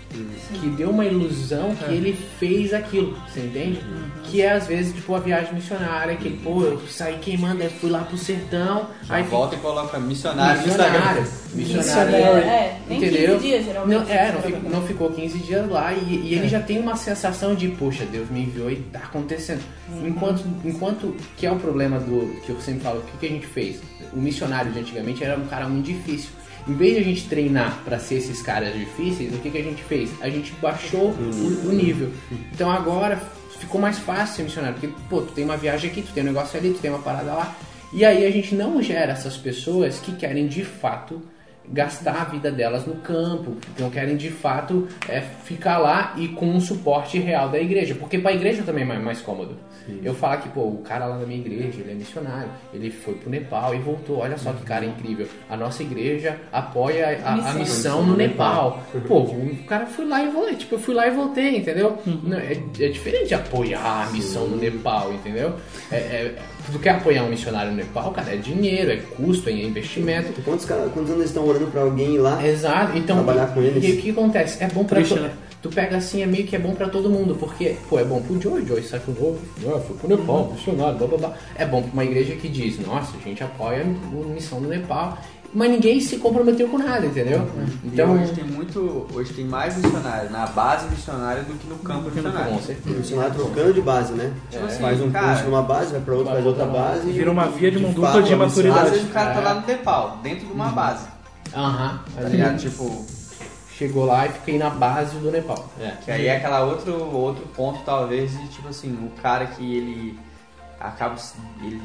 Que dê uma ilusão que ele fez aquilo, você entende? Que é às vezes tipo a viagem missionária, que pô, eu saí queimando, aí fui lá pro sertão, Aí aí volta e coloca missionário missionário, missionário. É, 15 Entendeu? dias, geralmente. Não, é, não, fico- não ficou 15 dias lá e, e ele já tem uma sensação de, poxa, Deus me enviou e tá acontecendo. Enquanto, enquanto que é o problema do que eu sempre falo, o que, que a gente fez? O missionário de antigamente era um cara muito difícil. Em vez de a gente treinar para ser esses caras difíceis, o que, que a gente fez? A gente baixou o, o nível. Então agora ficou mais fácil ser missionário, porque, pô, tu tem uma viagem aqui, tu tem um negócio ali, tu tem uma parada lá. E aí a gente não gera essas pessoas que querem de fato gastar a vida delas no campo, não querem de fato é, ficar lá e com um suporte real da igreja, porque para a igreja também é mais, mais cômodo. Eu falar que, pô, o cara lá da minha igreja, ele é missionário, ele foi pro Nepal e voltou, olha só que cara incrível. A nossa igreja apoia a, a Missão. missão no Nepal. Pô, o cara foi lá e voltei, tipo, eu fui lá e voltei, entendeu? Não, é, é diferente de apoiar a missão no Nepal, entendeu? É, é, tu quer apoiar um missionário no Nepal, cara, é dinheiro, é custo, é investimento. Quantos, cara, quantos anos eles estão orando pra alguém ir lá? Exato. Então, Trabalhar com eles. E o que acontece? É bom pra Triste, to- né? Tu pega assim, é meio que é bom pra todo mundo, porque, pô, é bom pro Joey, Joey sai pro novo, ah, foi pro Nepal, missionário, blá blá blá. É bom pra uma igreja que diz, nossa, a gente apoia a missão do Nepal, mas ninguém se comprometeu com nada, entendeu? Então, Então, hoje tem muito. Hoje tem mais missionário na base missionária do que no campo missionário. com O certeza. missionário trocando de base, né? Tipo assim, faz um cara, curso numa base, vai pra outra, faz outra base. e Vira uma via de mão dupla de maturidade. Às vezes o cara tá lá no Nepal, dentro de uma base. Aham. Tá ligado? Tipo, Chegou lá e fiquei na base do Nepal. É. que aí é aquela outro, outro ponto, talvez, de tipo assim, o cara que ele acaba. Ele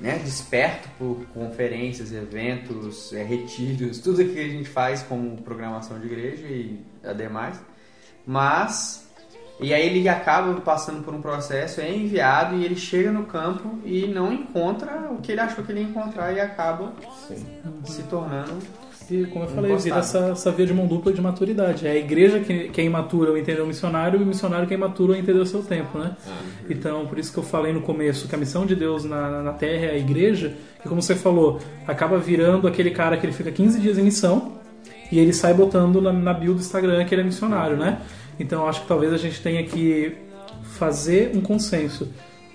né, desperto por conferências, eventos, é, retiros, tudo que a gente faz como programação de igreja e ademais. Mas. E aí ele acaba passando por um processo, é enviado e ele chega no campo e não encontra o que ele achou que ele ia encontrar e acaba Sim. se tornando E, como eu falei, vira essa, essa via de mão dupla de maturidade. É a igreja que, que é imatura ao entender o missionário e o missionário que é imaturo ao entender o seu tempo, né? Então, por isso que eu falei no começo que a missão de Deus na, na Terra é a igreja, que como você falou, acaba virando aquele cara que ele fica 15 dias em missão e ele sai botando na, na bio do Instagram que ele é missionário, né? Então, acho que talvez a gente tenha que fazer um consenso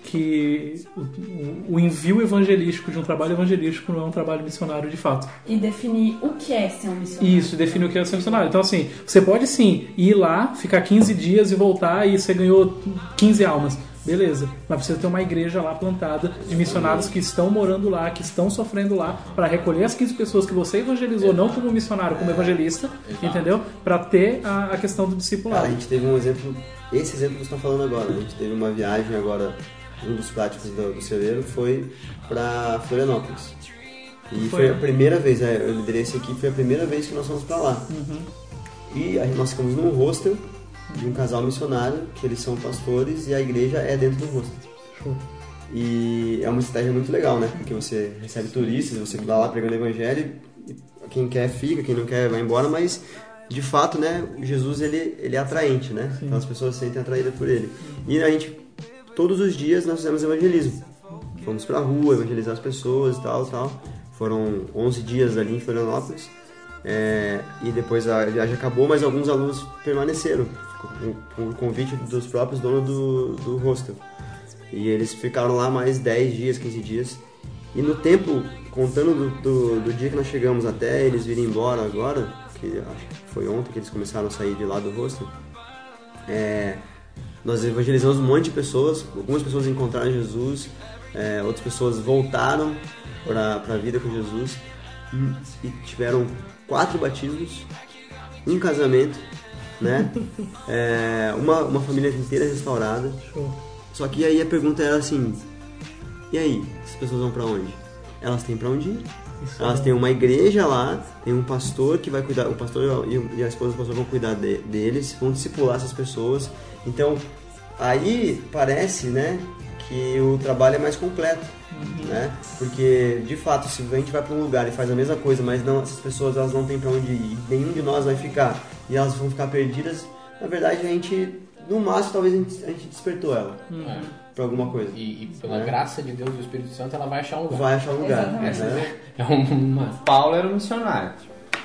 que o, o- envio evangelístico de um trabalho evangelístico não é um trabalho missionário de fato. E definir o que é ser um missionário. Isso, define o que é ser missionário. Então, assim, você pode sim ir lá, ficar 15 dias e voltar e você ganhou 15 almas. Beleza, mas precisa ter uma igreja lá plantada de missionários que estão morando lá, que estão sofrendo lá, para recolher as 15 pessoas que você evangelizou, não como missionário, como evangelista, entendeu? Para ter a, a questão do Cara, discipulado. a gente teve um exemplo, esse exemplo que você está falando agora. né? A gente teve uma viagem agora, um dos práticos do, do celeiro foi para Florianópolis. E foi. Foi. a primeira vez, é, eu liderei esse aqui, foi a primeira vez que nós fomos para lá. E aí nós ficamos num hostel de um casal missionário, que eles são pastores e a igreja é dentro do hostel. Show. E é uma estratégia muito legal, né? Porque você recebe turistas, você vai lá pregando o evangelho, quem quer fica, quem não quer vai embora, mas de fato, né, Jesus ele, ele é atraente, né? Então as pessoas se sentem atraídas por ele. E a gente, todos os dias nós fizemos evangelismo. Fomos pra rua evangelizar as pessoas e tal, tal. Foram 11 dias ali em Florianópolis. É, e depois a viagem acabou, mas alguns alunos permaneceram por, convite dos próprios donos do, do hostel. E eles ficaram lá mais 10 dias, 15 dias. E no tempo, contando do, do, do dia que nós chegamos até eles virem embora agora, que acho que foi ontem que eles começaram a sair de lá do hostel, é, nós evangelizamos um monte de pessoas, algumas pessoas encontraram Jesus, é, outras pessoas voltaram para a vida com Jesus e tiveram quatro batismos, um casamento, né? É, uma, uma família inteira restaurada. Show. Só que aí a pergunta era assim: e aí, essas pessoas vão pra onde? Elas têm pra onde ir? Isso Elas é- têm uma igreja lá, tem um pastor que vai cuidar, o pastor e e a esposa do pastor vão cuidar de- deles, vão discipular essas pessoas. Então, aí parece, né, que o trabalho é mais completo, né? Porque de fato, se a gente vai para um lugar e faz a mesma coisa, mas não essas pessoas elas não têm para onde ir, nenhum de nós vai ficar e elas vão ficar perdidas, na verdade a gente no máximo talvez a gente, a gente despertou ela É. para alguma coisa. E, e pela É. graça de Deus e do Espírito Santo, ela vai achar um lugar. Vai achar um lugar, né? É uma. Paulo era um missionário.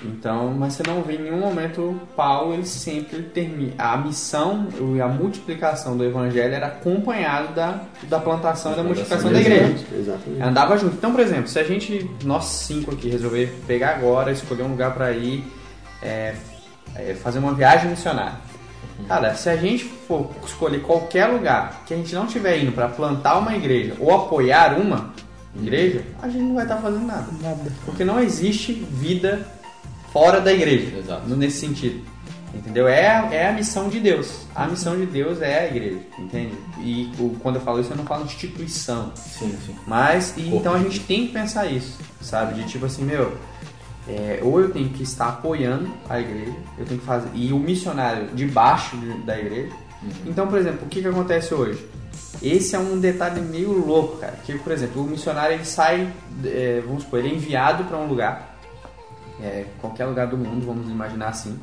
Então, mas você não vê em nenhum momento Paulo, ele sempre termina. A missão e a multiplicação do evangelho era acompanhado da, da plantação e da multiplicação da igreja. Exatamente. Andava junto. Então, por exemplo, se a gente, nós cinco aqui, resolver pegar agora, escolher um lugar para ir, é, é, fazer uma viagem missionária. Cara, se a gente for escolher qualquer lugar que a gente não estiver indo para plantar uma igreja ou apoiar uma igreja, a gente não vai estar fazendo nada. Nada. Porque não existe vida fora da igreja. Exato. Nesse sentido. Entendeu? É, a- é a missão de Deus. A missão de Deus é a igreja, entende? E quando eu falo isso, eu não falo instituição. Sim, sim. Mas, e então a gente tem que pensar isso, sabe? De tipo assim, meu, é, ou eu tenho que estar apoiando a igreja, eu tenho que fazer. E o missionário debaixo de- da igreja. Então, por exemplo, o que, que acontece hoje? Esse é um detalhe meio louco, cara. Que, por exemplo, o missionário ele sai, é, vamos supor, ele é enviado para um lugar, é, qualquer lugar do mundo, vamos imaginar assim.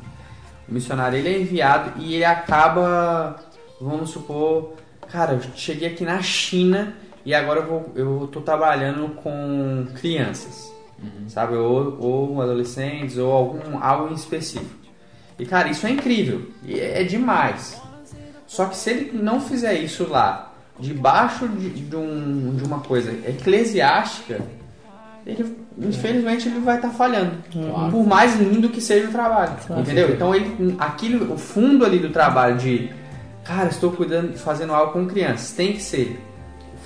O missionário ele é enviado e ele acaba, vamos supor, cara, eu cheguei aqui na China e agora eu, vou, eu tô trabalhando com crianças, sabe? Ou, ou adolescentes ou algum algo em específico. E cara, isso é incrível, e é, é demais. Só que se ele não fizer isso lá, debaixo de, de, um, de uma coisa eclesiástica, ele, infelizmente ele vai estar falhando. Claro. Por mais lindo que seja o trabalho. entendeu? Então ele, aquilo, o fundo ali do trabalho de cara, estou cuidando, fazendo algo com crianças, tem que ser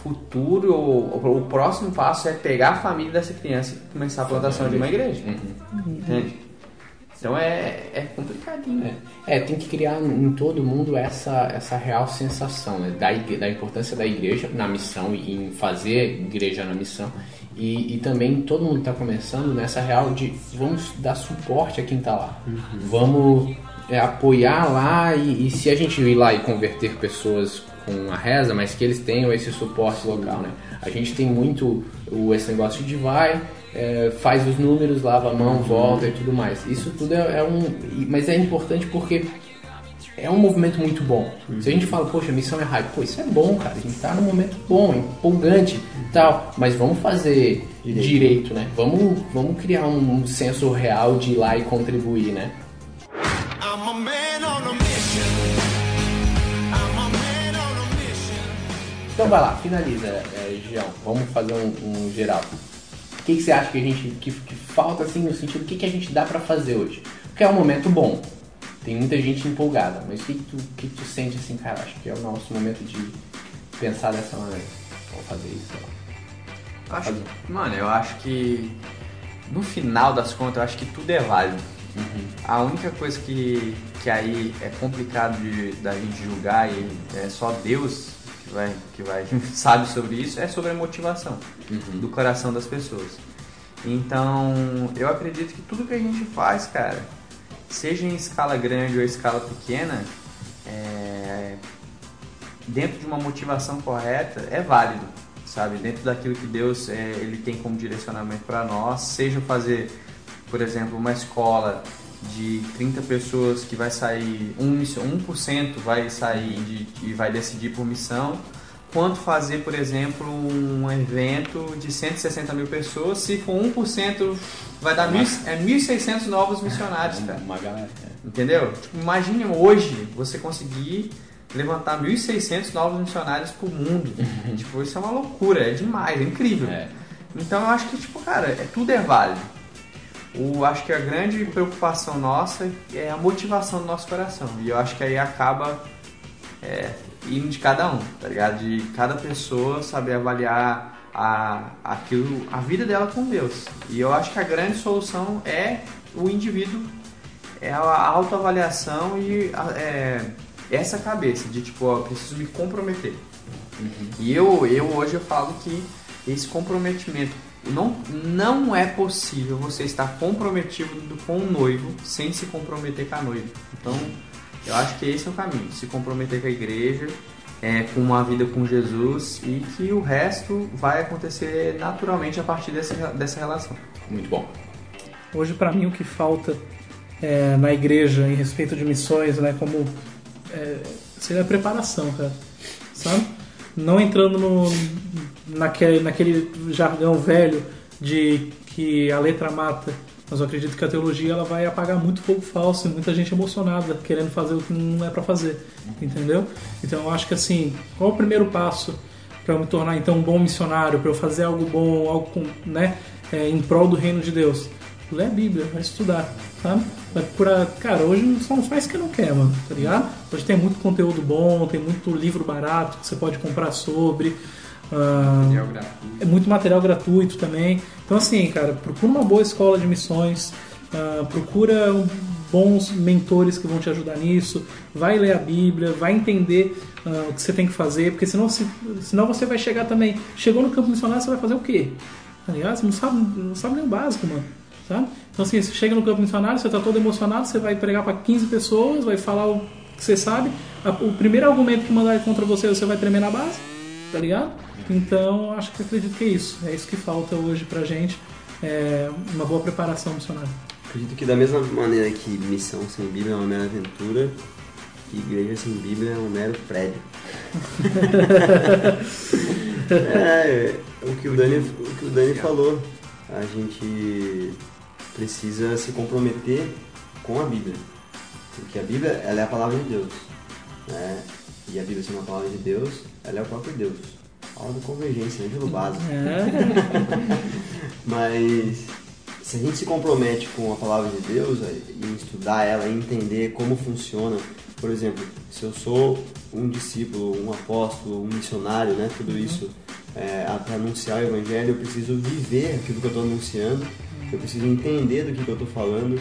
futuro, ou, o próximo passo é pegar a família dessa criança e começar a plantação de uma igreja. Entende? Então é, é complicadinho. É, tem que criar em todo mundo essa, essa real sensação né, da, da importância da igreja na missão e em fazer igreja na missão. E, e também todo mundo está começando nessa real de vamos dar suporte a quem está lá. Vamos é, apoiar lá e, e se a gente ir lá e converter pessoas com a reza, mas que eles tenham esse suporte local, né? A gente tem muito o, esse negócio de vai, é, faz os números, lava a mão, volta e tudo mais. Isso tudo é, é um. Mas é importante porque é um movimento muito bom. Se a gente fala, poxa, a missão é hype, pô, isso é bom, cara. A gente tá num momento bom, empolgante e tal. Mas vamos fazer direito, né? Vamos, vamos criar um, um senso real de ir lá e contribuir, né? Então vai lá, finaliza, é, Gião. Vamos fazer um, um geral. O que, que você acha que a gente que, que falta assim no sentido do que, que a gente dá pra fazer hoje? Porque é um momento bom. Tem muita gente empolgada, mas o que, que, tu, que, que tu sente assim, cara? Acho que é o nosso momento de pensar dessa maneira. Vamos fazer isso. Acho, mano, eu acho que no final das contas, eu acho que tudo é válido. A única coisa que, que aí é complicado de, da gente julgar e é só Deus que vai, que vai sabe sobre isso, é sobre a motivação do coração das pessoas. Então, eu acredito que tudo que a gente faz, cara, seja em escala grande ou escala pequena, é, dentro de uma motivação correta é válido, sabe? Dentro daquilo que Deus é, ele tem como direcionamento para nós, seja fazer, por exemplo, uma escola de 30 pessoas que vai sair, 1%, miss- 1% vai sair de, e vai decidir por missão, quanto fazer, por exemplo, um evento de 160 mil pessoas, se for 1%, vai dar mil, é 1.600 novos missionários, cara. Uma galera. Entendeu? Tipo, imagine hoje você conseguir levantar 1.600 novos missionários pro mundo. tipo, isso é uma loucura, é demais, é incrível. É. Então eu acho que, tipo, cara, é, tudo é válido. O, acho que a grande preocupação nossa é a motivação do nosso coração. E eu acho que aí acaba é, indo de cada um, tá ligado? De cada pessoa saber avaliar a, aquilo, a vida dela com Deus. E eu acho que a grande solução é o indivíduo, é a autoavaliação e é, essa cabeça de tipo, ó, preciso me comprometer. E eu, eu hoje eu falo que esse comprometimento não, não é possível você estar comprometido com o noivo sem se comprometer com a noiva. Então, eu acho que esse é o caminho, se comprometer com a igreja, é, com uma vida com Jesus e que o resto vai acontecer naturalmente a partir dessa, dessa relação. Muito bom. Hoje, para mim, o que falta é, na igreja em respeito de missões, né, como é, seria a preparação, cara, sabe? Não entrando no, naquele, naquele jargão velho de que a letra mata, mas eu acredito que a teologia ela vai apagar muito fogo falso e muita gente emocionada querendo fazer o que não é para fazer, entendeu? Então eu acho que assim, qual é o primeiro passo para me tornar então um bom missionário, para eu fazer algo bom, algo com, né, é, em prol do reino de Deus? Lê a Bíblia, vai estudar, sabe? Vai procurar. Cara, hoje só não faz que não quer, mano, tá ligado? Hoje tem muito conteúdo bom, tem muito livro barato que você pode comprar sobre. Ah, é muito material gratuito também. Então, assim, cara, procura uma boa escola de missões, ah, procura bons mentores que vão te ajudar nisso. Vai ler a Bíblia, vai entender ah, o que você tem que fazer, porque senão, se, senão você vai chegar também. Chegou no campo missionário, você vai fazer o quê? Tá ligado? Você não sabe, não sabe nem o básico, mano. Sabe? Então, assim, você chega no campo missionário, você tá todo emocionado, você vai pregar para 15 pessoas, vai falar o que você sabe. O primeiro argumento que mandar contra você, você vai tremer na base, tá ligado? Então, acho que acredito que é isso. É isso que falta hoje pra gente. É uma boa preparação missionária. Acredito que da mesma maneira que missão sem Bíblia é uma mera aventura, igreja sem Bíblia é um mero prédio. é, o que o Dani, o que o Dani falou. A gente precisa se comprometer com a Bíblia. Porque a Bíblia ela é a palavra de Deus. Né? E a Bíblia sendo a palavra de Deus, ela é o próprio Deus. Aula da convergência, ângulo básico. Mas se a gente se compromete com a palavra de Deus eh, em estudar ela, em entender como funciona, por exemplo, se eu sou um discípulo, um apóstolo, um missionário, né, tudo isso é, para anunciar o evangelho, eu preciso viver aquilo que eu estou anunciando, eu preciso entender do que, que eu estou falando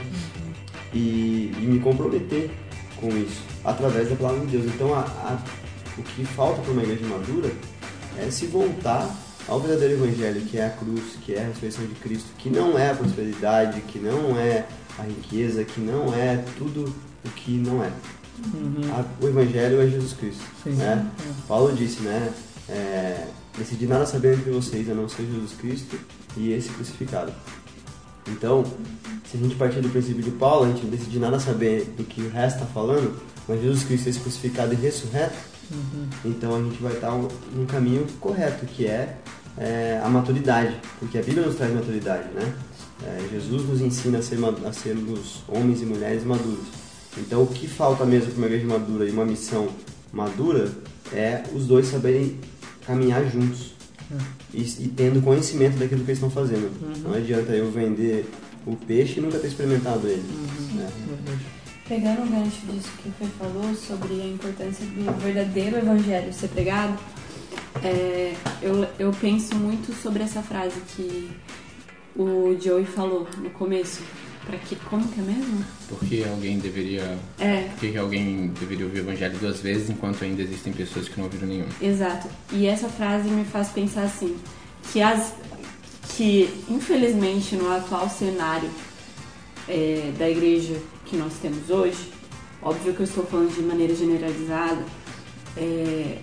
e, e me comprometer com isso através da palavra de Deus. Então, a- a- o que falta para uma igreja madura é se voltar ao verdadeiro evangelho, que é a cruz, que é a ressurreição de Cristo, que não é a prosperidade, que não é a riqueza, que não é tudo o que não é. A- o evangelho é Jesus Cristo. Sim. Né? Paulo disse, né? É, decidi nada saber entre vocês a não ser Jesus Cristo e esse crucificado. Então, se a gente partir do princípio de Paulo, a gente não decidir nada saber do que o resto está falando, mas Jesus Cristo esse crucificado e ressurreto, então a gente vai estar num caminho correto, que é, é, a maturidade, porque a Bíblia nos traz maturidade, né? É, Jesus nos ensina a, ser, a sermos homens e mulheres maduros. Então o que falta mesmo para uma igreja madura e uma missão madura é os dois saberem caminhar juntos e, e tendo conhecimento daquilo que eles estão fazendo. Não adianta eu vender o peixe e nunca ter experimentado ele. né? Pegando o gancho disso que o Fê falou sobre a importância do verdadeiro evangelho ser pregado, é, eu, eu penso muito sobre essa frase que o Joey falou no começo. Pra que, como que é mesmo? Porque alguém deveria. É, Por que que alguém deveria ouvir o evangelho duas vezes enquanto ainda existem pessoas que não ouviram nenhum? Exato. E essa frase me faz pensar assim, que as que infelizmente no atual cenário é, da igreja que nós temos hoje, óbvio que eu estou falando de maneira generalizada, é,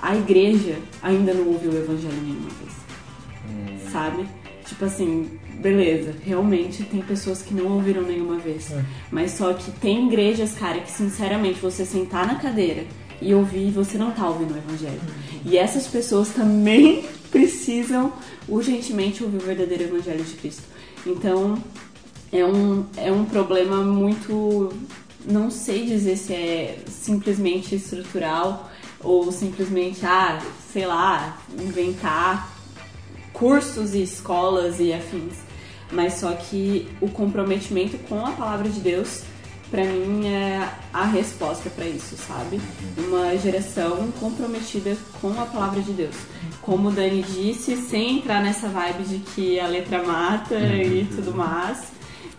a igreja ainda não ouviu o evangelho nenhuma vez. Sabe? Tipo assim, beleza, realmente tem pessoas que não ouviram nenhuma vez. Mas só que tem igrejas, cara, que sinceramente você sentar na cadeira e ouvir, você não tá ouvindo o evangelho. E essas pessoas também precisam urgentemente ouvir o verdadeiro evangelho de Cristo. Então, é um, é um problema muito. Não sei dizer se é simplesmente estrutural ou simplesmente, ah, sei lá, inventar cursos e escolas e afins. Mas só que o comprometimento com a palavra de Deus, pra mim, é a resposta pra isso, sabe? Uma geração comprometida com a palavra de Deus. Como o Dani disse, sem entrar nessa vibe de que a letra mata e tudo mais.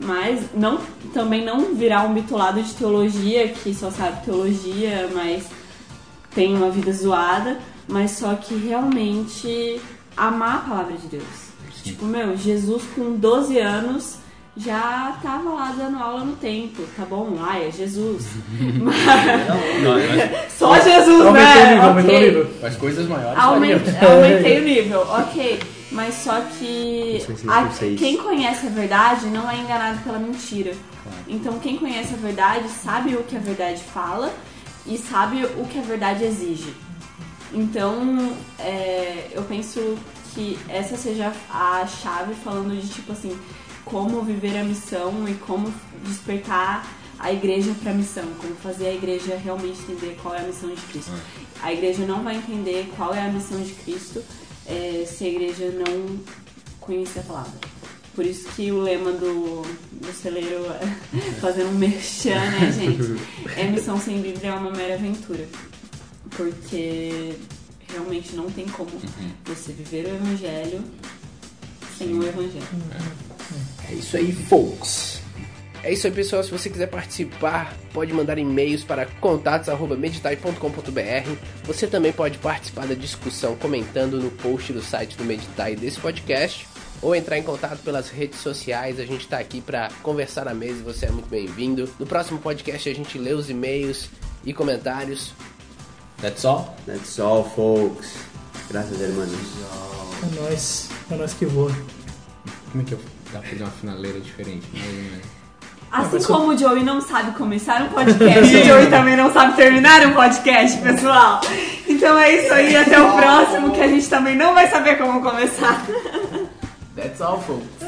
Mas não, também não virar um bitolado de teologia, que só sabe teologia, mas tem uma vida zoada, mas só que realmente amar a palavra de Deus. Tipo, meu, Jesus com 12 anos já tava lá dando aula no templo, tá bom? Ah, é Jesus. Mas- Não, mas, só Jesus, Aumentou o né? nível, aumentou o Ok. nível. mas coisas maiores aumentei o nível, ok. Mas só que a- seis. quem conhece a verdade não é enganado pela mentira. Então quem conhece a verdade sabe o que a verdade fala e sabe o que a verdade exige. Então é, eu penso que essa seja a chave falando de tipo assim como viver a missão e como despertar a igreja para a missão, como fazer a igreja realmente entender qual é a missão de Cristo. A igreja não vai entender qual é a missão de Cristo é, se a igreja não conhecer a palavra. Por isso que o lema do, do celeiro, fazendo um merchan, né, gente? É missão sem Bíblia é uma mera aventura. Porque realmente não tem como você viver o evangelho sem o evangelho. É isso aí, folks. É isso aí, pessoal. Se você quiser participar, pode mandar e-mails para contatos@meditai.com.br. Você também pode participar da discussão comentando no post do site do Meditai desse podcast ou entrar em contato pelas redes sociais. A gente está aqui para conversar na mesa e você é muito bem-vindo. No próximo podcast a gente lê os e-mails e comentários. That's all? That's all, folks. Graças, hermanos. É nóis. É nóis que voa. Como é que eu dá pra fazer uma finaleira diferente? Mais ou Assim como o Joey não sabe começar um podcast, o Joey também não sabe terminar um podcast, pessoal. Então é isso aí, até o próximo, que a gente também não vai saber como começar. That's all, folks.